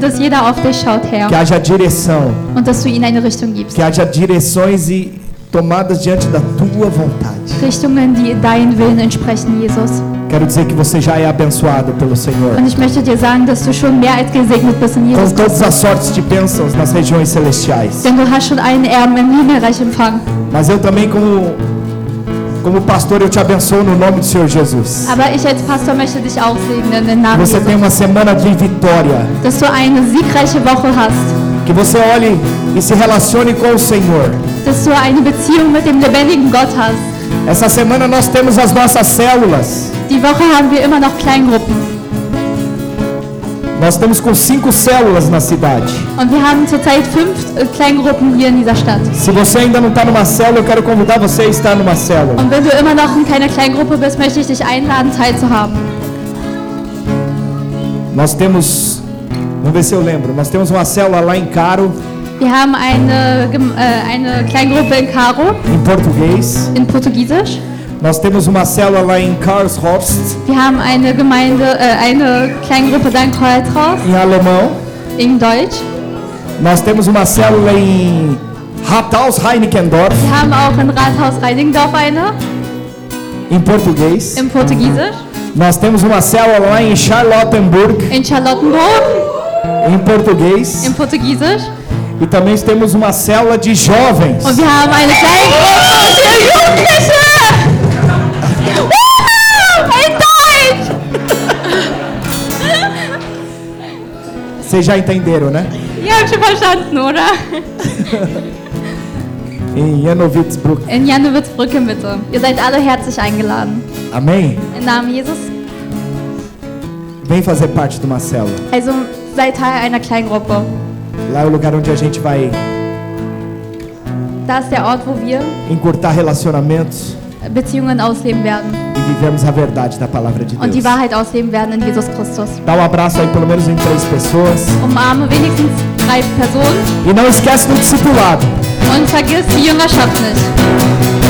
dass jeder auf dich schaut, Herr, Que haja direção. und dass du ihnen eine Richtung gibst. Que haja direções e tomadas diante da tua vontade. Richtungen, die deinen Willen entsprechen, Jesus. Quero dizer que você já é abençoado pelo Senhor. Und ich möchte dir sagen, dass du schon mehr als gesegnet bist in Com Jesus todas Christus. as sortes de bênçãos nas regiões celestiais. Denn du hast schon einen Erben im Himmelreich empfangen. Mas eu também, como, como pastor, eu te abençoo no nome do Senhor Jesus. Aber ich als Pastor möchte dich auch segnen im Namen você Jesus. tenha uma semana de vitória. Dass du eine siegreiche Woche hast. Que você olhe e se relacione com o Senhor. Dass du eine Beziehung mit dem lebendigen Gott hast. Essa semana nós temos as nossas células. Die Woche haben wir immer noch Kleingruppen. Nós estamos com cinco células na cidade. Und wir haben zurzeit fünf äh, Kleingruppen hier in dieser Stadt. Se você ainda não está numa célula, eu quero convidar você a estar numa célula. Und wenn du immer noch in keiner Kleingruppe bist, möchte ich dich einladen, teilzuhaben. Nós temos, vamos ver se eu lembro, nós temos uma célula lá em Caro, Wir haben eine, äh, eine Kleingruppe in Karo, em português. in Portugiesisch. Nós temos uma célula lá em Karlshorst, Wir haben eine Gemeinde, äh, eine Kleingruppe da in Kreuzhaus, em alemão. in Deutsch. Nós temos uma célula em Rathaus Heinikendorf, Wir haben auch in Rathaus Reinigendorf eine, em português. in Portugiesisch. Nós temos uma célula lá em Charlottenburg, In Charlottenburg, em português. in Portugiesisch. E também temos uma célula de jovens. In! Vocês já entenderam, né? Oder? Em Janowitzbrück. In Janowitz-Brücke Mitte. Ihr seid alle herzlich eingeladen. Amém? Im Namen Jesus. Vem fazer parte de uma célula. Also seid Teil einer Kleingruppe. Lá é o lugar onde a gente vai Da ist der Ort, wo wir encurtar relacionamentos Beziehungen ausleben werden e vivemos a verdade da palavra de und die Deus. Wahrheit ausleben werden in Jesus Christus. Dá um abraço aí pelo menos em três pessoas. Umarme wenigstens drei Personen E não esquece do discipulado. und vergiss die Jüngerschaft nicht.